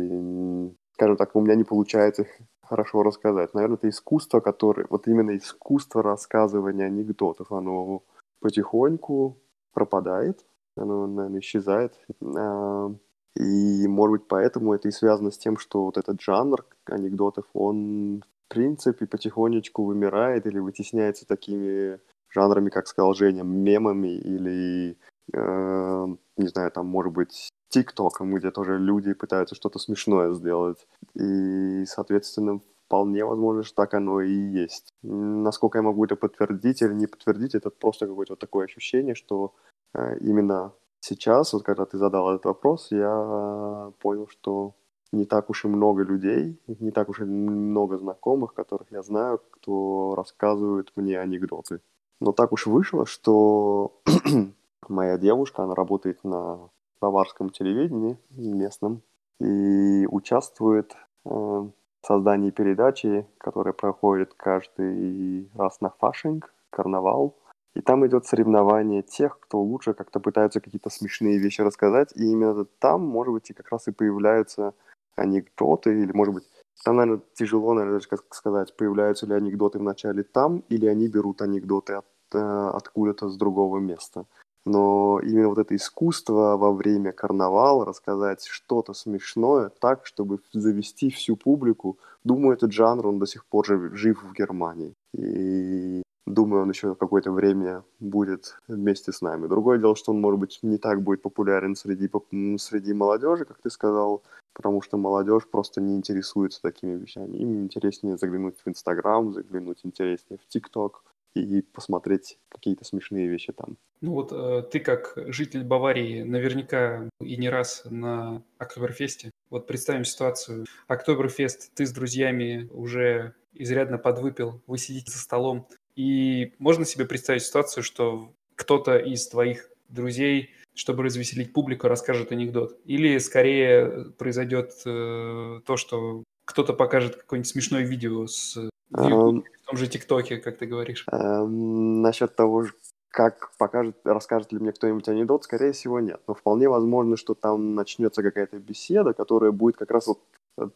скажем так, у меня не получается их хорошо рассказать. Наверное, это искусство, которое, вот именно искусство рассказывания анекдотов, оно потихоньку пропадает, оно, наверное, исчезает. А, и, может быть, поэтому это и связано с тем, что вот этот жанр анекдотов, он, в принципе, потихонечку вымирает или вытесняется такими жанрами, как сказал Женя, мемами или, э, не знаю, там, может быть, ТикТоком, где тоже люди пытаются что-то смешное сделать. И, соответственно, вполне возможно, что так оно и есть. Насколько я могу это подтвердить или не подтвердить, это просто какое-то вот такое ощущение, что э, именно Сейчас, вот когда ты задал этот вопрос, я понял, что не так уж и много людей, не так уж и много знакомых, которых я знаю, кто рассказывает мне анекдоты. Но так уж вышло, что моя девушка, она работает на баварском телевидении местном и участвует э, в создании передачи, которая проходит каждый раз на фашинг, карнавал. И там идет соревнование тех, кто лучше как-то пытаются какие-то смешные вещи рассказать. И именно там, может быть, и как раз и появляются анекдоты, или, может быть, там, наверное, тяжело, наверное, даже как сказать, появляются ли анекдоты вначале там, или они берут анекдоты от, э, откуда-то с другого места. Но именно вот это искусство во время карнавала рассказать что-то смешное так, чтобы завести всю публику. Думаю, этот жанр, он до сих пор жив в Германии. И Думаю, он еще какое-то время будет вместе с нами. Другое дело, что он, может быть, не так будет популярен среди, среди молодежи, как ты сказал, потому что молодежь просто не интересуется такими вещами. Им интереснее заглянуть в Инстаграм, заглянуть интереснее в ТикТок и посмотреть какие-то смешные вещи там. Ну вот э, ты как житель Баварии наверняка и не раз на Октоберфесте. Вот представим ситуацию. Октоберфест, ты с друзьями уже изрядно подвыпил, вы сидите за столом, и можно себе представить ситуацию, что кто-то из твоих друзей, чтобы развеселить публику, расскажет анекдот. Или скорее произойдет э, то, что кто-то покажет какое-нибудь смешное видео с в том же ТикТоке, как ты говоришь. Um, насчет того, как покажет, расскажет ли мне кто-нибудь анекдот, скорее всего, нет. Но вполне возможно, что там начнется какая-то беседа, которая будет как раз вот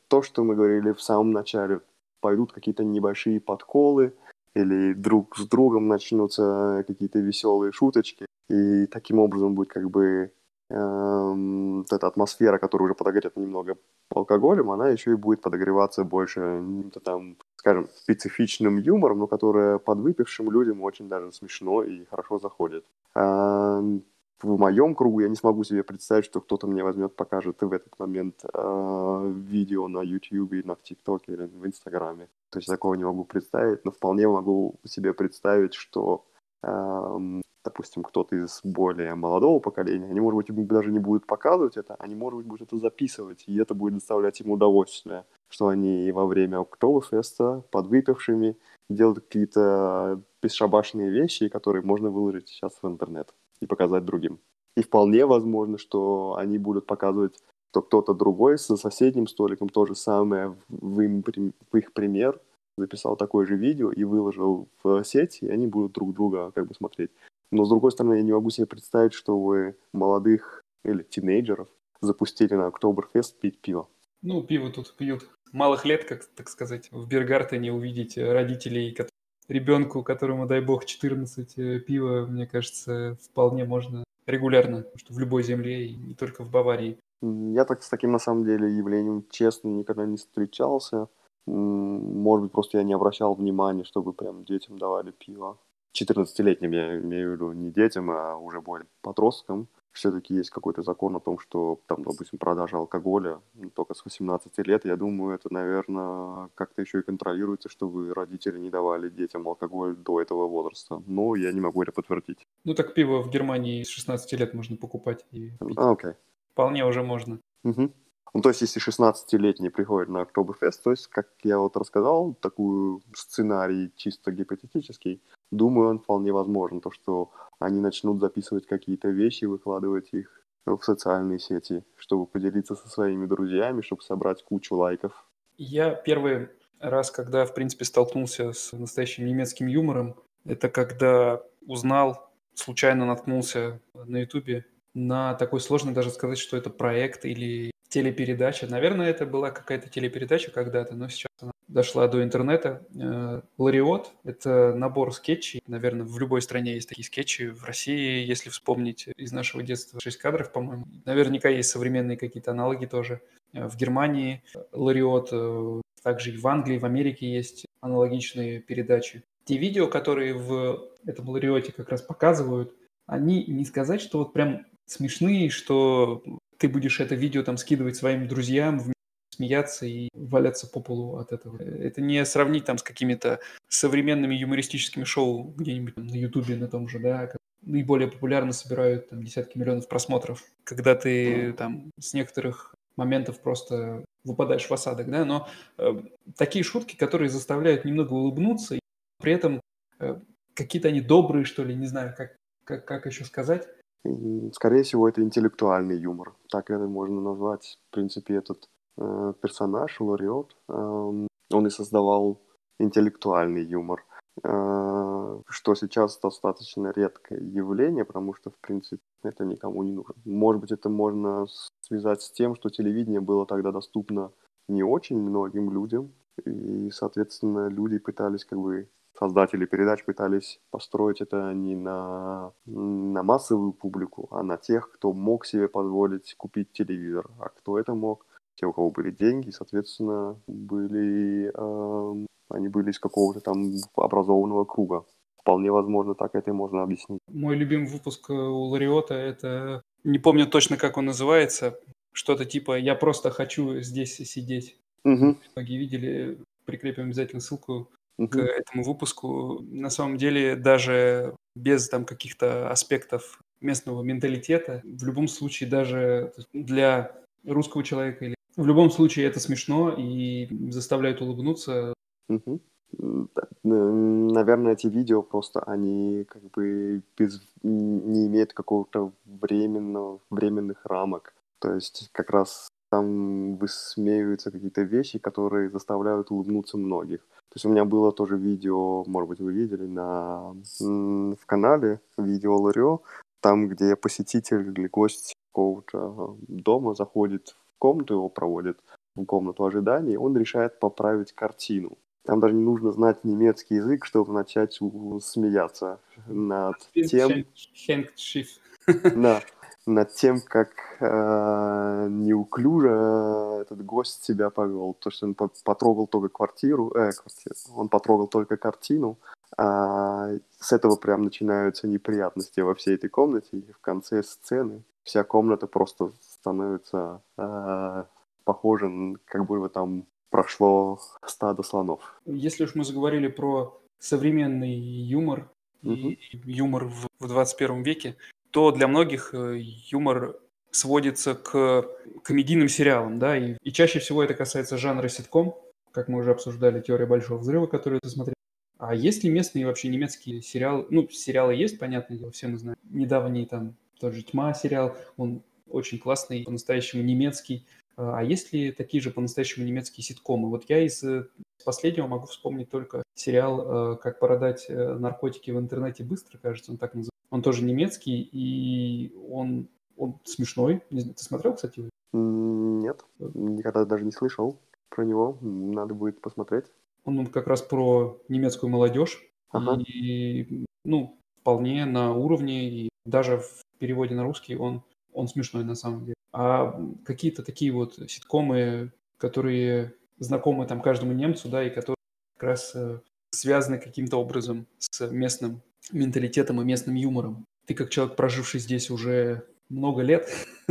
то, что мы говорили в самом начале. Пойдут какие-то небольшие подколы, или друг с другом начнутся какие-то веселые шуточки, и таким образом будет как бы эм, вот эта атмосфера, которая уже подогрета немного алкоголем, она еще и будет подогреваться больше там, скажем, специфичным юмором, но которая подвыпившим людям очень даже смешно и хорошо заходит. Эм, в моем кругу я не смогу себе представить, что кто-то мне возьмет, покажет в этот момент э, видео на YouTube, на ТикТоке или в Инстаграме. То есть такого не могу представить, но вполне могу себе представить, что эм, допустим, кто-то из более молодого поколения, они, может быть, даже не будут показывать это, они, может быть, будут это записывать, и это будет доставлять им удовольствие, что они во время Октоберфеста подвыпившими делают какие-то бесшабашные вещи, которые можно выложить сейчас в интернет и показать другим. И вполне возможно, что они будут показывать, что кто-то другой со соседним столиком то же самое в, им, в их пример записал такое же видео и выложил в сеть, и они будут друг друга как бы смотреть. Но, с другой стороны, я не могу себе представить, что вы молодых или тинейджеров запустили на Октоберфест пить пиво. Ну, пиво тут пьют. Малых лет, как так сказать, в Бергартене увидеть родителей, которые ребенку, которому, дай бог, 14 э, пива, мне кажется, вполне можно регулярно, что в любой земле и не только в Баварии. Я так с таким, на самом деле, явлением, честно, никогда не встречался. Может быть, просто я не обращал внимания, чтобы прям детям давали пиво. 14-летним я имею в виду не детям, а уже более подросткам. Все-таки есть какой-то закон о том, что там, допустим, продажа алкоголя ну, только с 18 лет. Я думаю, это, наверное, как-то еще и контролируется, чтобы родители не давали детям алкоголь до этого возраста. Но я не могу это подтвердить. Ну так пиво в Германии с 16 лет можно покупать и пить. А, окей. Вполне уже можно. Угу. Ну, то есть, если 16-летний приходит на Октоберфест, то есть, как я вот рассказал, такой сценарий чисто гипотетический, думаю, он вполне возможен, то, что они начнут записывать какие-то вещи, выкладывать их в социальные сети, чтобы поделиться со своими друзьями, чтобы собрать кучу лайков. Я первый раз, когда, в принципе, столкнулся с настоящим немецким юмором, это когда узнал, случайно наткнулся на Ютубе на такой сложно даже сказать, что это проект или телепередача. Наверное, это была какая-то телепередача когда-то, но сейчас она дошла до интернета. Э, Лариот — это набор скетчей. Наверное, в любой стране есть такие скетчи. В России, если вспомнить из нашего детства, 6 кадров, по-моему. Наверняка есть современные какие-то аналоги тоже. Э, в Германии Лариот, э, также и в Англии, в Америке есть аналогичные передачи. Те видео, которые в этом Лариоте как раз показывают, они не сказать, что вот прям смешные, что ты будешь это видео там скидывать своим друзьям, смеяться и валяться по полу от этого. Это не сравнить там с какими-то современными юмористическими шоу где-нибудь на Ютубе на том же, да, наиболее популярно собирают там десятки миллионов просмотров, когда ты там с некоторых моментов просто выпадаешь в осадок, да, но э, такие шутки, которые заставляют немного улыбнуться, и при этом э, какие-то они добрые, что ли, не знаю, как, как, как еще сказать, Скорее всего, это интеллектуальный юмор. Так это можно назвать. В принципе, этот э, персонаж, Лариот, э, он и создавал интеллектуальный юмор, э, что сейчас достаточно редкое явление, потому что, в принципе, это никому не нужно. Может быть, это можно связать с тем, что телевидение было тогда доступно не очень многим людям, и, соответственно, люди пытались как бы создатели передач пытались построить это не на, на массовую публику, а на тех, кто мог себе позволить купить телевизор. А кто это мог? Те, у кого были деньги, соответственно, были, э, они были из какого-то там образованного круга. Вполне возможно, так это и можно объяснить. Мой любимый выпуск у Лариота, это, не помню точно, как он называется, что-то типа «Я просто хочу здесь сидеть». Угу. Многие видели, прикрепим обязательно ссылку к этому выпуску. На самом деле, даже без там каких-то аспектов местного менталитета, в любом случае, даже для русского человека или в любом случае это смешно и заставляет улыбнуться. Угу. Наверное, эти видео просто они как бы без, не имеют какого-то временного, временных рамок. То есть как раз там высмеиваются какие-то вещи, которые заставляют улыбнуться многих. То есть у меня было тоже видео, может быть, вы видели на, в канале видео Ларио, там, где посетитель или гость какого-то дома заходит в комнату, его проводит в комнату ожидания, и он решает поправить картину. Там даже не нужно знать немецкий язык, чтобы начать смеяться над тем... Да, над тем, как э, неуклюже этот гость себя повел. То, что он потрогал только квартиру, э, квартиру, он потрогал только картину, а с этого прям начинаются неприятности во всей этой комнате, и в конце сцены вся комната просто становится э, похожа, как бы там прошло стадо слонов. Если уж мы заговорили про современный юмор, и юмор в, в 21 веке, то для многих э, юмор сводится к комедийным сериалам, да, и, и чаще всего это касается жанра ситком, как мы уже обсуждали, «Теория большого взрыва», которую ты смотрел. А есть ли местные вообще немецкие сериалы? Ну, сериалы есть, понятное дело, все мы знаем. Недавний там тот же «Тьма» сериал, он очень классный, по-настоящему немецкий. А есть ли такие же по-настоящему немецкие ситкомы? Вот я из э, последнего могу вспомнить только сериал э, «Как продать наркотики в интернете быстро», кажется, он так называется. Он тоже немецкий, и он, он смешной. Ты смотрел, кстати? Нет, никогда даже не слышал про него. Надо будет посмотреть. Он, он как раз про немецкую молодежь. Ага. И, ну, вполне на уровне, и даже в переводе на русский он, он смешной на самом деле. А какие-то такие вот ситкомы, которые знакомы там каждому немцу, да, и которые как раз э, связаны каким-то образом с местным менталитетом и местным юмором. Ты как человек, проживший здесь уже много лет,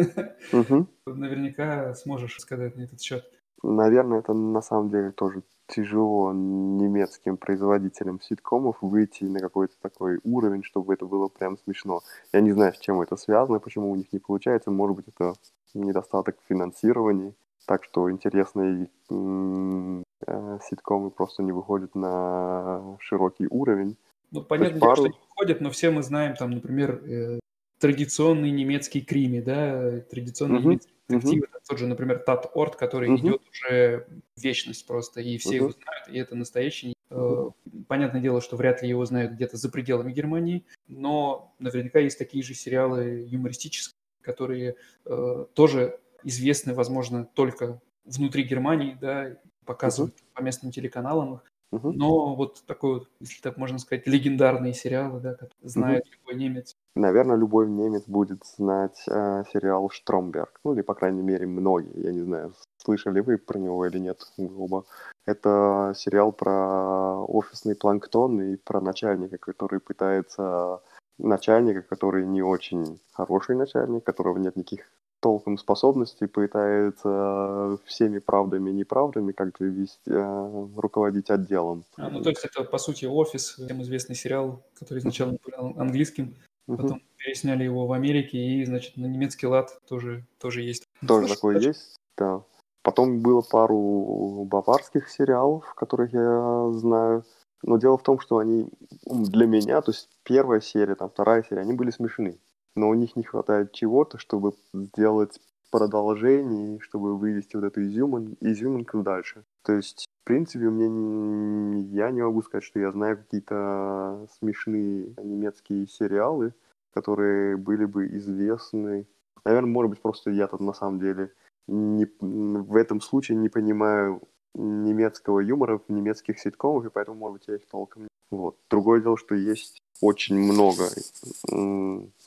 наверняка сможешь сказать на этот счет. Наверное, это на самом деле тоже тяжело немецким производителям ситкомов выйти на какой-то такой уровень, чтобы это было прям смешно. Я не знаю, с чем это связано, почему у них не получается. Может быть, это недостаток финансирования. Так что интересные э, ситкомы просто не выходят на широкий уровень. Ну, понятно, пару... что не выходят, но все мы знаем, там, например, э, традиционный немецкий крими, да, традиционный uh-huh. немецкий детектив, uh-huh. тот же, например, Тат Орт, который uh-huh. идет уже вечность просто, и все uh-huh. его знают, и это настоящий. Uh-huh. Понятное дело, что вряд ли его знают где-то за пределами Германии, но наверняка есть такие же сериалы юмористические, которые э, тоже известны, возможно, только внутри Германии, да, показывают uh-huh. по местным телеканалам Но вот такой вот, если так можно сказать, легендарные сериалы, да, которые знает любой немец. Наверное, любой немец будет знать э, сериал «Штромберг». Ну, или, по крайней мере, многие. Я не знаю, слышали вы про него или нет оба. Это сериал про офисный планктон и про начальника, который пытается... Начальника, который не очень хороший начальник, которого нет никаких толком способностей, пытается всеми правдами и неправдами как-то вести, э, руководить отделом. А, ну, то есть это, по сути, «Офис», всем известный сериал, который изначально был английским, Потом пересняли его в Америке, и, значит, на немецкий лад тоже, тоже есть. Тоже такой есть, да. Потом было пару баварских сериалов, которых я знаю. Но дело в том, что они для меня, то есть первая серия, там вторая серия, они были смешны. Но у них не хватает чего-то, чтобы сделать продолжение, чтобы вывести вот эту изюмин, изюминку дальше. То есть, в принципе, у меня я не могу сказать, что я знаю какие-то смешные немецкие сериалы, которые были бы известны. Наверное, может быть, просто я тут на самом деле не, в этом случае не понимаю немецкого юмора в немецких ситкомах, и поэтому, может быть, я их толком не... Вот. Другое дело, что есть очень много,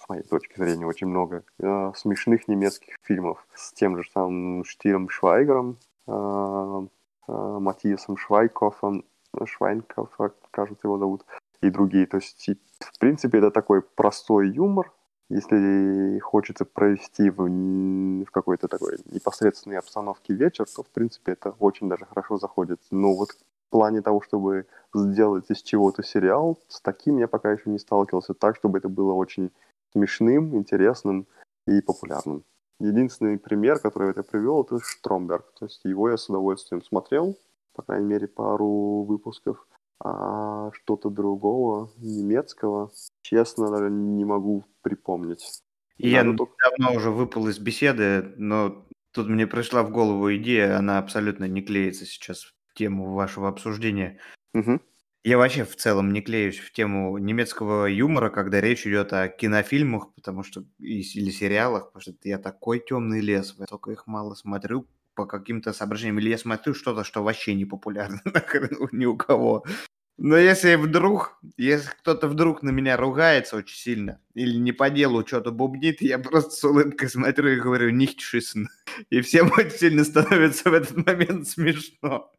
с моей точки зрения, очень много э, смешных немецких фильмов с тем же самым Штиром Швайгером, э, э, Матиасом Швайкофом, Швайнкофа, кажется, его зовут, и другие. То есть, в принципе, это такой простой юмор, если хочется провести в, в какой-то такой непосредственной обстановке вечер, то, в принципе, это очень даже хорошо заходит. Но вот в плане того, чтобы сделать из чего-то сериал, с таким я пока еще не сталкивался так, чтобы это было очень смешным, интересным и популярным. Единственный пример, который я привел, это Штромберг. То есть его я с удовольствием смотрел, по крайней мере, пару выпусков. А что-то другого, немецкого, честно, наверное, не могу припомнить. И я только... давно уже выпал из беседы, но тут мне пришла в голову идея, она абсолютно не клеится сейчас в тему вашего обсуждения. Угу. Я вообще в целом не клеюсь в тему немецкого юмора, когда речь идет о кинофильмах, потому что или сериалах, потому что я такой темный лес, я только их мало смотрю, по каким-то соображениям, или я смотрю что-то, что вообще не популярно ни у кого. Но если вдруг, если кто-то вдруг на меня ругается очень сильно, или не по делу что-то бубнит, я просто с улыбкой смотрю и говорю «nicht schießen». И всем очень сильно становится в этот момент смешно.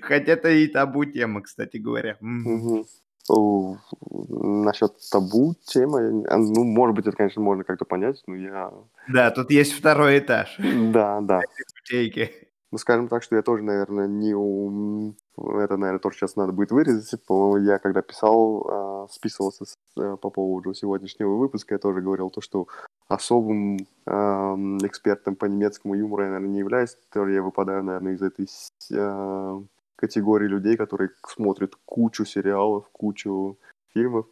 Хотя это и табу тема, кстати говоря. Угу. Насчет табу темы, а, ну, может быть, это, конечно, можно как-то понять, но я... Да, тут есть второй этаж. Да, да. Ну, скажем так, что я тоже, наверное, не ум... Это, наверное, тоже сейчас надо будет вырезать. По... Я когда писал, э, списывался с, э, по поводу сегодняшнего выпуска, я тоже говорил то, что особым э, экспертом по немецкому юмору я, наверное, не являюсь. Я выпадаю, наверное, из этой э, категории людей, которые смотрят кучу сериалов, кучу фильмов.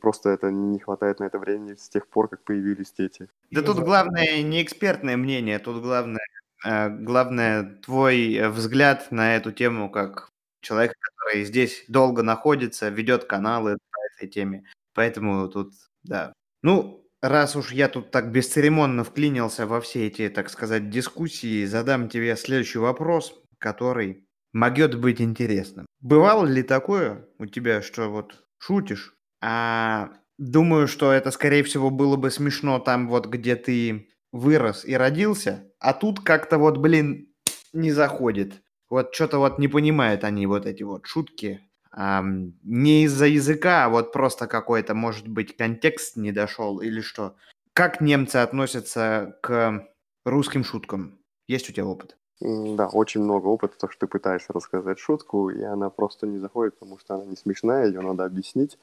Просто это не хватает на это времени с тех пор, как появились дети. Да тут главное не экспертное мнение, тут главное, главное твой э, взгляд на эту тему как человек, который здесь долго находится, ведет каналы по этой теме. Поэтому тут, да. Ну, раз уж я тут так бесцеремонно вклинился во все эти, так сказать, дискуссии, задам тебе следующий вопрос, который могет быть интересным. Бывало ли такое у тебя, что вот шутишь, а думаю, что это, скорее всего, было бы смешно там вот, где ты вырос и родился, а тут как-то вот, блин, не заходит. Вот что-то вот не понимают они вот эти вот шутки. А, не из-за языка, а вот просто какой-то, может быть, контекст не дошел или что. Как немцы относятся к русским шуткам? Есть у тебя опыт? Да, очень много опыта, то, что ты пытаешься рассказать шутку, и она просто не заходит, потому что она не смешная, ее надо объяснить.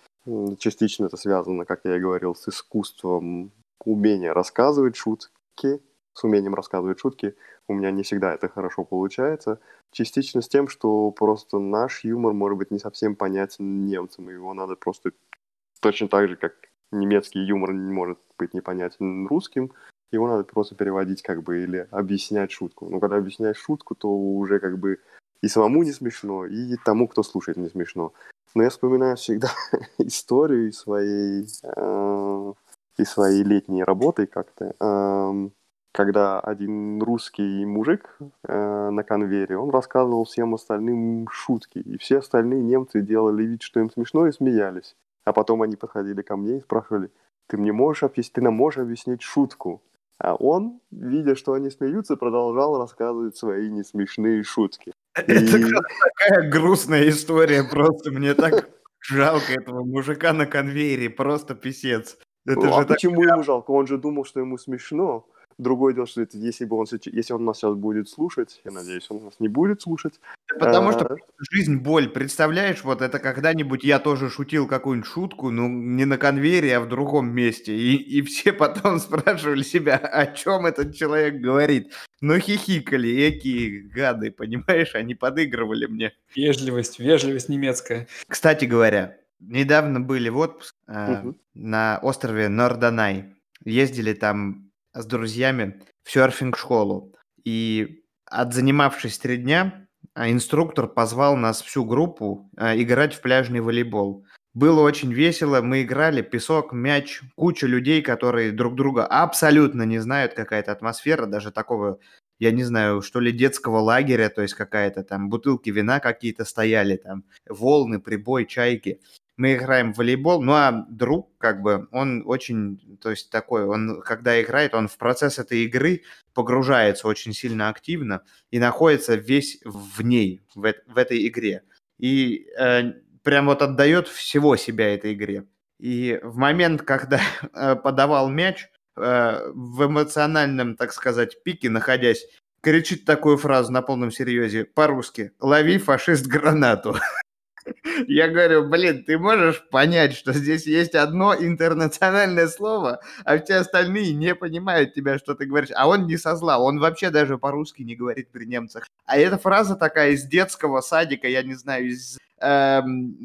Частично это связано, как я и говорил, с искусством умения рассказывать шутки, с умением рассказывать шутки. У меня не всегда это хорошо получается. Частично с тем, что просто наш юмор может быть не совсем понятен немцам, и его надо просто точно так же, как немецкий юмор не может быть непонятен русским, его надо просто переводить как бы или объяснять шутку. Но когда объясняешь шутку, то уже как бы и самому не смешно, и тому, кто слушает, не смешно. Но я вспоминаю всегда историю своей, э, из своей летней работы как-то, э, когда один русский мужик э, на конвейере, он рассказывал всем остальным шутки, и все остальные немцы делали вид, что им смешно, и смеялись. А потом они подходили ко мне и спрашивали, ты мне можешь объяснить, ты нам можешь объяснить шутку? А он, видя, что они смеются, продолжал рассказывать свои несмешные шутки. Это И... такая грустная история, просто мне так жалко этого мужика на конвейере, просто писец. Это а почему так... ему жалко? Он же думал, что ему смешно. Другое дело, что это, если, бы он, если он нас сейчас будет слушать, я надеюсь, он нас не будет слушать. Потому что а. жизнь боль. Представляешь, вот это когда-нибудь я тоже шутил какую-нибудь шутку, ну, не на конвейере, а в другом месте. И, и все потом спрашивали себя, о чем этот человек говорит. Ну, хихикали, эки гады, понимаешь, они подыгрывали мне. Вежливость, вежливость немецкая. Кстати говоря, недавно были в отпуск э, угу. на острове Норданай. Ездили там с друзьями в серфинг-школу. И отзанимавшись три дня, а, инструктор позвал нас всю группу а, играть в пляжный волейбол. Было очень весело, мы играли, песок, мяч, куча людей, которые друг друга абсолютно не знают, какая-то атмосфера, даже такого, я не знаю, что ли, детского лагеря, то есть какая-то там бутылки вина какие-то стояли, там волны, прибой, чайки мы играем в волейбол, ну а друг, как бы, он очень, то есть такой, он, когда играет, он в процесс этой игры погружается очень сильно активно и находится весь в ней, в, в этой игре. И э, прям вот отдает всего себя этой игре. И в момент, когда э, подавал мяч, э, в эмоциональном, так сказать, пике находясь, кричит такую фразу на полном серьезе по-русски «Лови, фашист, гранату!» Я говорю, блин, ты можешь понять, что здесь есть одно интернациональное слово, а все остальные не понимают тебя, что ты говоришь. А он не со зла, он вообще даже по-русски не говорит при немцах. А эта фраза такая из детского садика, я не знаю, из эм,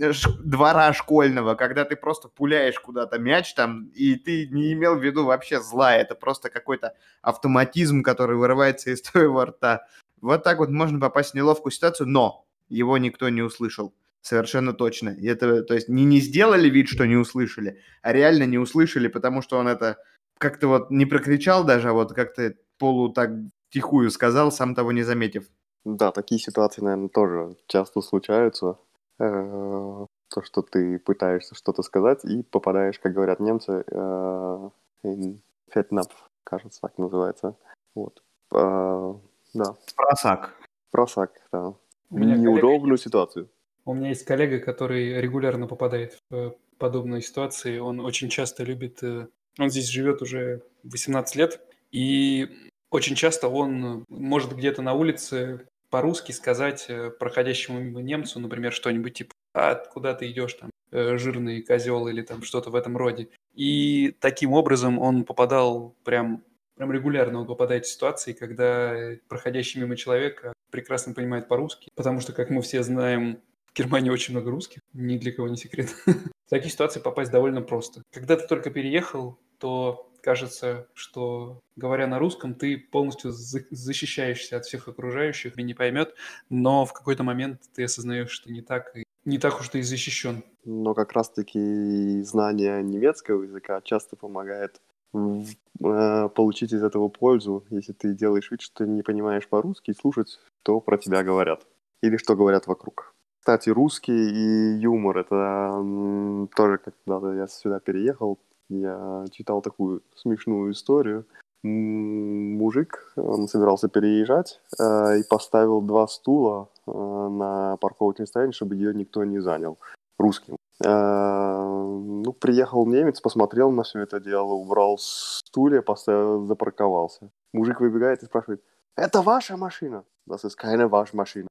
двора школьного, когда ты просто пуляешь куда-то мяч там, и ты не имел в виду вообще зла, это просто какой-то автоматизм, который вырывается из твоего рта. Вот так вот можно попасть в неловкую ситуацию, но его никто не услышал. Совершенно точно. И это, то есть, не, не сделали вид, что не услышали, а реально не услышали, потому что он это как-то вот не прокричал даже, а вот как-то полу так тихую сказал, сам того не заметив. Да, такие ситуации, наверное, тоже часто случаются. Э, то, что ты пытаешься что-то сказать и попадаешь, как говорят немцы, э, in fettnapf, кажется, так называется. Вот. Э, да. Просак. Просак, да. Неудобную ситуацию. У меня есть коллега, который регулярно попадает в подобные ситуации. Он очень часто любит... Э, он здесь живет уже 18 лет, и очень часто он может где-то на улице по-русски сказать э, проходящему мимо немцу, например, что-нибудь типа «А, куда ты идешь там, э, жирный козел» или там что-то в этом роде. И таким образом он попадал прям, прям регулярно он попадает в ситуации, когда проходящий мимо человек прекрасно понимает по-русски, потому что, как мы все знаем, в Германии очень много русских, ни для кого не секрет. В такие ситуации попасть довольно просто. Когда ты только переехал, то кажется, что говоря на русском, ты полностью защищаешься от всех окружающих, и не поймет, но в какой-то момент ты осознаешь, что не так, и не так уж ты и защищен. Но как раз-таки знание немецкого языка часто помогает э, получить из этого пользу, если ты делаешь вид, что ты не понимаешь по-русски, слушать, что про тебя говорят или что говорят вокруг. Кстати, русский и юмор, это тоже когда я сюда переехал, я читал такую смешную историю. Мужик, он собирался переезжать э, и поставил два стула э, на парковочной стоянке, чтобы ее никто не занял, русским. Э, ну, приехал немец, посмотрел на все это дело, убрал стулья, поставил, запарковался. Мужик выбегает и спрашивает, это ваша машина? Das ist keine Waschmaschine.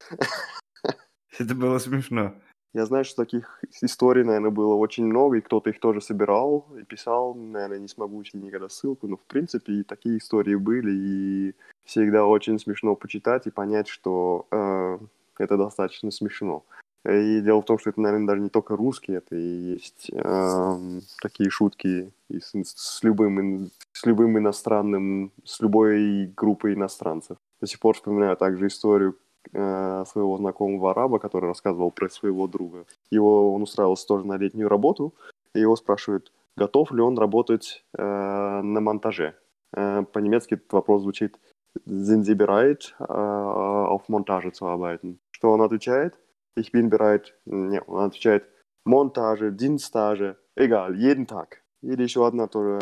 Это было смешно. Я знаю, что таких историй, наверное, было очень много, и кто-то их тоже собирал и писал. Наверное, не смогу никогда ссылку, но, в принципе, и такие истории были, и всегда очень смешно почитать и понять, что э, это достаточно смешно. И дело в том, что это, наверное, даже не только русские, это и есть э, такие шутки и с, с, любым, с любым иностранным, с любой группой иностранцев. До сих пор вспоминаю также историю, своего знакомого араба, который рассказывал про своего друга. Его он устраивался тоже на летнюю работу, и его спрашивают, готов ли он работать э, на монтаже. Э, по-немецки этот вопрос звучит «Sind Sie bereit, äh, auf Montage zu arbeiten?» Что он отвечает? «Ich bin bereit». Нет, он отвечает «Монтаже, Diensttage, egal, jeden Tag». Или еще одна тоже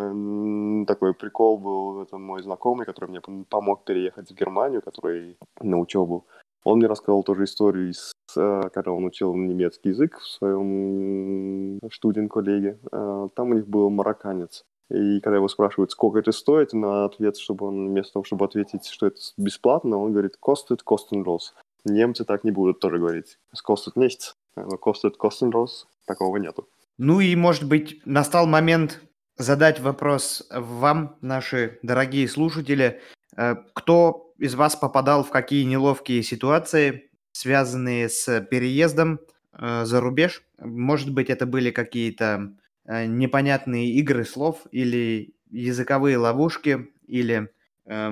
такой прикол был, это мой знакомый, который мне помог переехать в Германию, который на учебу. Он мне рассказал тоже историю, из, э, когда он учил немецкий язык в своем студент-коллеге. Э, там у них был марокканец. И когда его спрашивают, сколько это стоит, на ответ, чтобы он вместо того, чтобы ответить, что это бесплатно, он говорит «костет kostenlos». Немцы так не будут тоже говорить. «Костет nichts», но «костет kostenlos» такого нету. Ну и, может быть, настал момент задать вопрос вам, наши дорогие слушатели. Э, кто из вас попадал в какие неловкие ситуации, связанные с переездом э, за рубеж? Может быть, это были какие-то э, непонятные игры слов или языковые ловушки или э,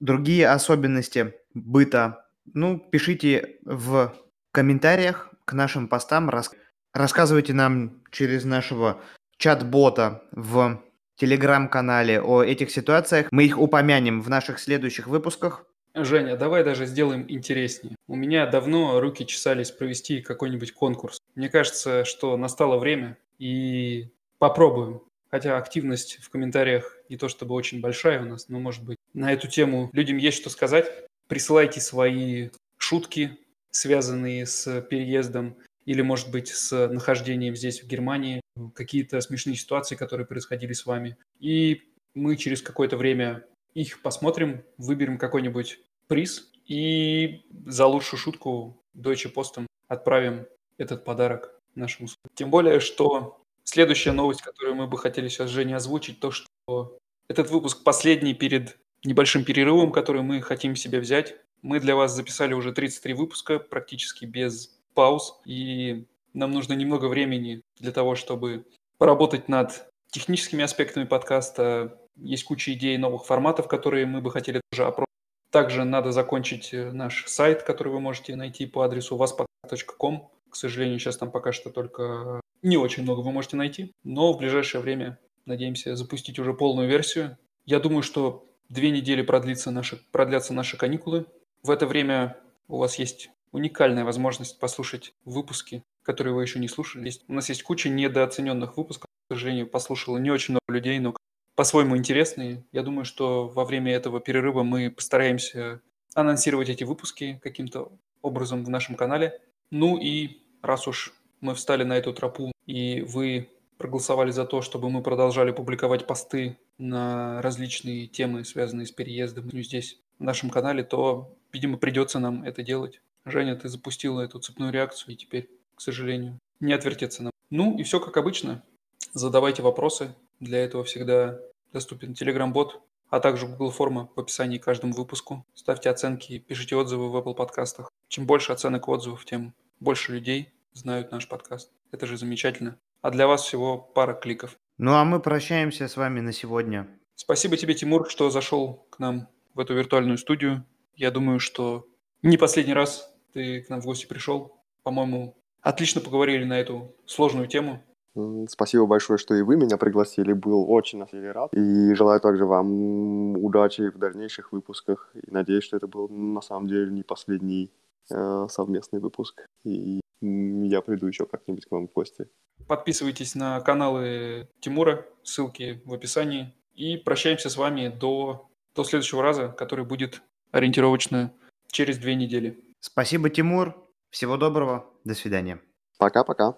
другие особенности быта. Ну, пишите в комментариях к нашим постам, рас... рассказывайте нам через нашего чат-бота в телеграм-канале о этих ситуациях. Мы их упомянем в наших следующих выпусках. Женя, давай даже сделаем интереснее. У меня давно руки чесались провести какой-нибудь конкурс. Мне кажется, что настало время и попробуем. Хотя активность в комментариях не то чтобы очень большая у нас, но может быть на эту тему людям есть что сказать. Присылайте свои шутки, связанные с переездом или, может быть, с нахождением здесь, в Германии, какие-то смешные ситуации, которые происходили с вами. И мы через какое-то время их посмотрим, выберем какой-нибудь приз и за лучшую шутку Deutsche Post отправим этот подарок нашему Тем более, что следующая новость, которую мы бы хотели сейчас Жене озвучить, то, что этот выпуск последний перед небольшим перерывом, который мы хотим себе взять. Мы для вас записали уже 33 выпуска, практически без пауз, и нам нужно немного времени для того, чтобы поработать над техническими аспектами подкаста. Есть куча идей новых форматов, которые мы бы хотели тоже опробовать. Также надо закончить э, наш сайт, который вы можете найти по адресу vaspodcast.com. К сожалению, сейчас там пока что только не очень много вы можете найти, но в ближайшее время надеемся запустить уже полную версию. Я думаю, что две недели продлится наши, продлятся наши каникулы. В это время у вас есть уникальная возможность послушать выпуски, которые вы еще не слушали. У нас есть куча недооцененных выпусков. К сожалению, послушало не очень много людей, но по-своему интересные. Я думаю, что во время этого перерыва мы постараемся анонсировать эти выпуски каким-то образом в нашем канале. Ну и раз уж мы встали на эту тропу, и вы проголосовали за то, чтобы мы продолжали публиковать посты на различные темы, связанные с переездом здесь, в нашем канале, то, видимо, придется нам это делать. Женя, ты запустила эту цепную реакцию, и теперь, к сожалению, не отвертеться нам. Ну и все как обычно. Задавайте вопросы. Для этого всегда доступен Telegram-бот, а также Google форма в описании к каждому выпуску. Ставьте оценки, пишите отзывы в Apple подкастах. Чем больше оценок и отзывов, тем больше людей знают наш подкаст. Это же замечательно. А для вас всего пара кликов. Ну а мы прощаемся с вами на сегодня. Спасибо тебе, Тимур, что зашел к нам в эту виртуальную студию. Я думаю, что не последний раз ты к нам в гости пришел. По-моему, отлично поговорили на эту сложную тему. Спасибо большое, что и вы меня пригласили. Был очень на деле рад. И желаю также вам удачи в дальнейших выпусках. И надеюсь, что это был на самом деле не последний э, совместный выпуск. И я приду еще как-нибудь к вам в гости. Подписывайтесь на каналы Тимура, ссылки в описании. И прощаемся с вами до, до следующего раза, который будет ориентировочно через две недели. Спасибо, Тимур. Всего доброго. До свидания. Пока-пока.